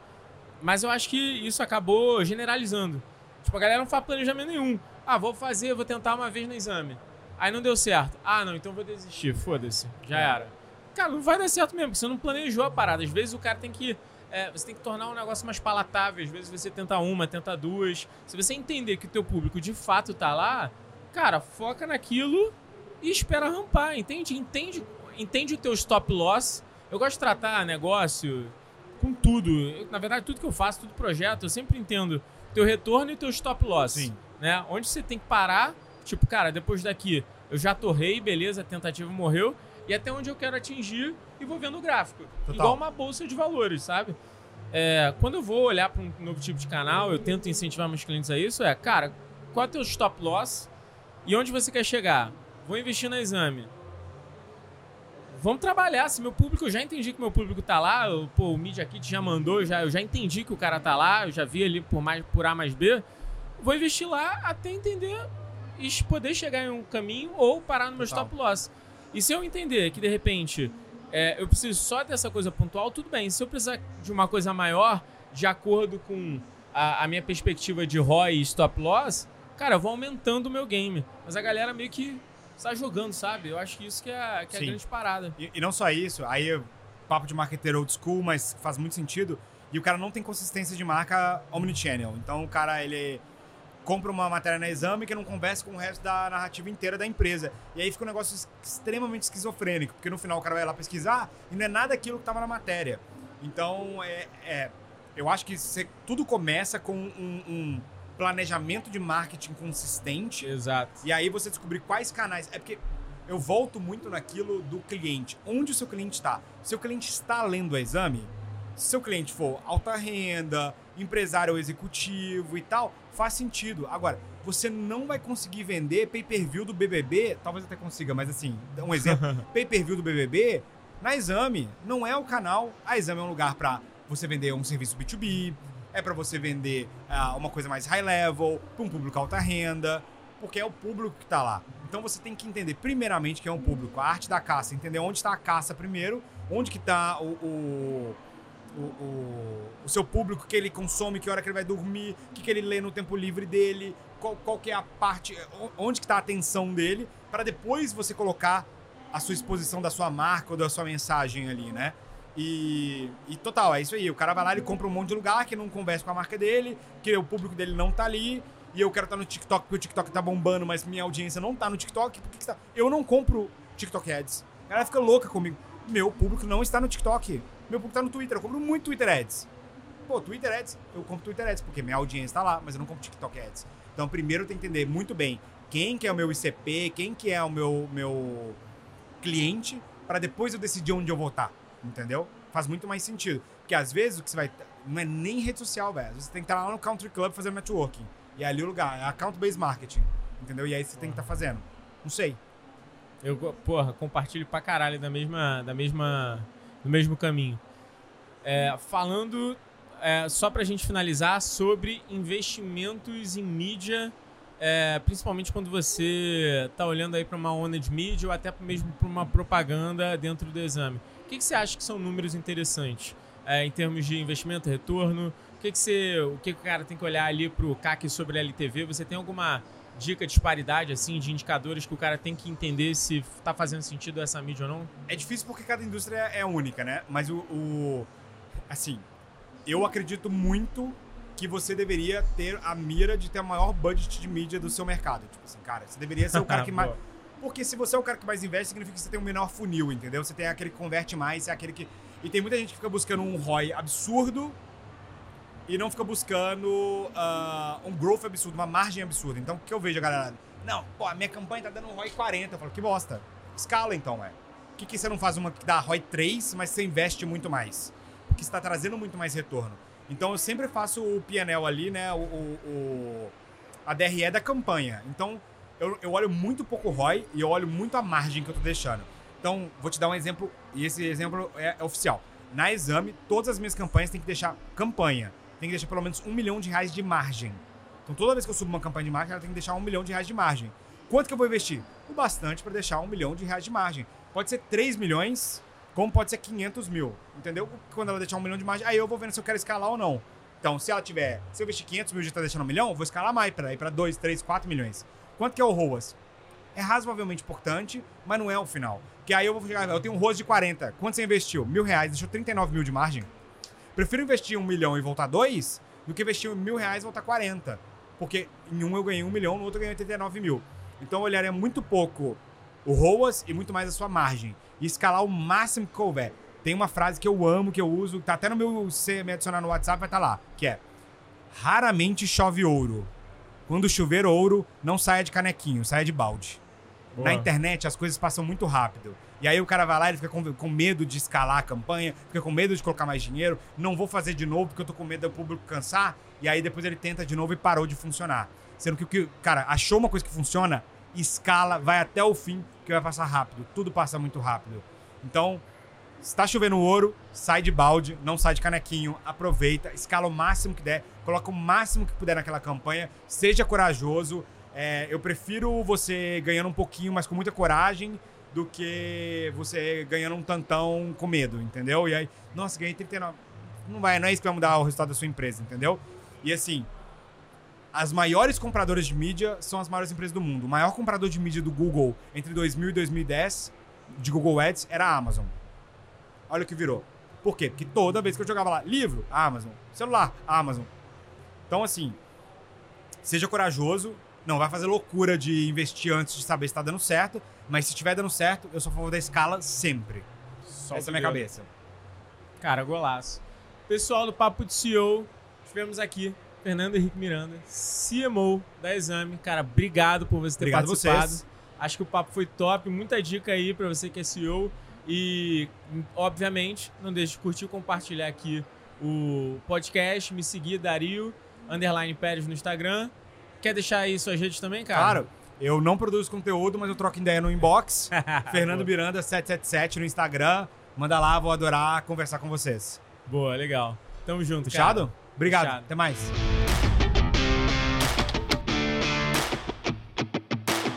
Mas eu acho que isso acabou generalizando. Tipo, a galera não faz planejamento nenhum. Ah, vou fazer, vou tentar uma vez no exame. Aí não deu certo. Ah, não, então vou desistir. Foda-se. Já É. era. Cara, não vai dar certo mesmo, porque você não planejou a parada. Às vezes o cara tem que. É, você tem que tornar um negócio mais palatável. Às vezes você tenta uma, tenta duas. Se você entender que o teu público de fato tá lá, cara, foca naquilo e espera rampar, entende? Entende, entende o teu stop loss. Eu gosto de tratar negócio com tudo. Eu, na verdade, tudo que eu faço, tudo projeto, eu sempre entendo teu retorno e teu stop loss. Sim. Né? Onde você tem que parar, tipo, cara, depois daqui eu já torrei, beleza, a tentativa morreu, e até onde eu quero atingir e vou vendo o gráfico. Total. Igual uma bolsa de valores, sabe? É, quando eu vou olhar para um novo tipo de canal, eu tento incentivar meus clientes a isso, é, cara, qual é o teu stop loss e onde você quer chegar? Vou investir no exame. Vamos trabalhar. Se meu público, eu já entendi que meu público tá lá, eu, pô, o Media Kit já mandou, já, eu já entendi que o cara tá lá, eu já vi ali por, mais, por A mais B. Vou investir lá até entender e poder chegar em um caminho ou parar no meu Total. stop loss. E se eu entender que de repente é, eu preciso só dessa coisa pontual, tudo bem. Se eu precisar de uma coisa maior, de acordo com a, a minha perspectiva de ROI e stop loss, cara, eu vou aumentando o meu game. Mas a galera meio que está jogando, sabe? Eu acho que isso que é, que é a grande parada. E, e não só isso, aí papo de marketeiro old school, mas faz muito sentido. E o cara não tem consistência de marca omnichannel. Então o cara, ele compra uma matéria na exame que não conversa com o resto da narrativa inteira da empresa. E aí fica um negócio extremamente esquizofrênico, porque no final o cara vai lá pesquisar e não é nada aquilo que estava na matéria. Então, é, é- eu acho que você- tudo começa com um, um planejamento de marketing consistente Exato. e aí você descobrir quais canais. É porque eu volto muito naquilo do cliente. Onde o seu cliente está? Se o cliente está lendo o exame, se seu cliente for alta renda, empresário ou executivo e tal, faz sentido. Agora, você não vai conseguir vender pay-per-view do BBB, talvez até consiga, mas assim, um exemplo, (laughs) pay-per-view do BBB na Exame não é o canal. A Exame é um lugar para você vender um serviço B2B, é para você vender ah, uma coisa mais high level, para um público alta renda, porque é o público que está lá. Então você tem que entender primeiramente que é um público, a arte da caça, entender onde está a caça primeiro, onde que está o, o, o, o- o seu público que ele consome, que hora que ele vai dormir, o que, que ele lê no tempo livre dele, qual, qual que é a parte, onde que está a atenção dele, para depois você colocar a sua exposição da sua marca ou da sua mensagem ali, né? E, e total, é isso aí. O cara vai lá, ele compra um monte de lugar que não conversa com a marca dele, que o público dele não tá ali, e eu quero estar no TikTok porque o TikTok tá bombando, mas minha audiência não tá no TikTok. Por que que tá? Eu não compro TikTok Ads. A galera fica louca comigo. Meu público não está no TikTok. Meu público tá no Twitter. Eu compro muito Twitter Ads. Pô, Twitter Ads, eu compro Twitter Ads, porque minha audiência tá lá, mas eu não compro TikTok Ads. Então, primeiro tenho que entender muito bem quem que é o meu ICP, quem que é o meu, meu cliente, para depois eu decidir onde eu vou estar, entendeu? Faz muito mais sentido. Porque às vezes o que você vai... Não é nem rede social, velho. Você tem que estar lá no Country Club fazendo networking. E é ali o lugar, é account-based marketing, entendeu? E aí você tem que estar fazendo. Não sei. Eu, porra, compartilho pra caralho da mesma, da mesma, do mesmo caminho. É, falando é, só pra gente finalizar, sobre investimentos em mídia, é, principalmente quando você tá olhando aí para uma onda de mídia ou até mesmo para uma propaganda dentro do exame. O que, que você acha que são números interessantes é, em termos de investimento, retorno? O que, que, você, o que, que o cara tem que olhar ali pro CAC sobre LTV? Você tem alguma dica, disparidade, assim, de indicadores que o cara tem que entender se tá fazendo sentido essa mídia ou não? É difícil porque cada indústria é única, né? Mas o, o assim, eu acredito muito que você deveria ter a mira de ter o maior budget de mídia do seu mercado. Tipo assim, cara, você deveria ser o cara (laughs) que mais. Porque se você é o cara que mais investe, significa que você tem um menor funil, entendeu? Você tem aquele que converte mais, é aquele que. E tem muita gente que fica buscando um ROI absurdo e não fica buscando uh, um growth absurdo, uma margem absurda. Então, o que eu vejo, galera? Não, pô, a minha campanha tá dando um ROI 40. Eu falo, que bosta. Escala então, é. Por que, que você não faz uma que dá ROI 3, mas você investe muito mais? Porque está trazendo muito mais retorno. Então eu sempre faço o PNL ali, né? O, o, o, a DRE da campanha. Então eu, eu olho muito pouco o ROI e eu olho muito a margem que eu tô deixando. Então, vou te dar um exemplo, e esse exemplo é, é oficial. Na exame, todas as minhas campanhas têm que deixar campanha. Tem que deixar pelo menos um milhão de reais de margem. Então, toda vez que eu subo uma campanha de margem, ela tem que deixar um milhão de reais de margem. Quanto que eu vou investir? O bastante para deixar um milhão de reais de margem. Pode ser 3 milhões, como pode ser 500 mil, entendeu? Quando ela deixar um milhão de margem, aí eu vou vendo se eu quero escalar ou não. Então, se ela tiver, se eu investir 500 mil e já tá deixando um milhão, eu vou escalar mais para ir para 2, 3, 4 milhões. Quanto que é o ROAS? É razoavelmente importante, mas não é o final. Que aí eu vou chegar, eu tenho um ROAS de 40. Quanto você investiu? Mil reais, deixou 39 mil de margem. Prefiro investir um milhão e voltar dois do que investir mil reais e voltar 40. Porque em um eu ganhei um milhão, no outro eu ganhei 89 mil. Então eu olharia muito pouco o ROAS e muito mais a sua margem e escalar o máximo que couber. Tem uma frase que eu amo, que eu uso, tá até no meu. Se me adicionar no WhatsApp, vai estar tá lá, que é: Raramente chove ouro. Quando chover ouro, não saia de canequinho, saia de balde. Boa. Na internet, as coisas passam muito rápido. E aí o cara vai lá, ele fica com, com, medo de escalar a campanha, fica com medo de colocar mais dinheiro, não vou fazer de novo porque eu tô com medo do público cansar, e aí depois ele tenta de novo e parou de funcionar. Sendo que o que, cara, achou uma coisa que funciona, escala, vai até o fim, que vai passar rápido. Tudo passa muito rápido. Então, se tá chovendo ouro, sai de balde, não sai de canequinho, aproveita, escala o máximo que der, coloca o máximo que puder naquela campanha, seja corajoso. É, eu prefiro você ganhando um pouquinho, mas com muita coragem, do que você ganhando um tantão com medo, entendeu? E aí, nossa, ganhei 39. Não vai, não é isso que vai mudar o resultado da sua empresa, entendeu? E assim, as maiores compradoras de mídia são as maiores empresas do mundo. O maior comprador de mídia do Google entre 2000 e 2010, de Google Ads, era a Amazon. Olha o que virou. Por quê? Porque toda vez que eu jogava lá, livro, Amazon. Celular, Amazon. Então, assim, seja corajoso. Não vai fazer loucura de investir antes de saber se está dando certo. Mas se estiver dando certo, eu sou a favor da escala sempre. Só Essa é a minha cabeça. Cara, golaço. Pessoal do Papo de CEO, estivemos aqui Fernando Henrique Miranda, CMO da Exame. Cara, obrigado por você ter obrigado participado. Vocês. Acho que o papo foi top, muita dica aí para você que é CEO. E, obviamente, não deixe de curtir e compartilhar aqui o podcast, me seguir, Dario, underline Pérez no Instagram. Quer deixar aí suas redes também, cara? Claro. Eu não produzo conteúdo, mas eu troco ideia no inbox. (laughs) Fernando Miranda 777 no Instagram. Manda lá, vou adorar conversar com vocês. Boa, legal. Tamo junto, Fechado? Cara. Obrigado. Fechado. Até mais.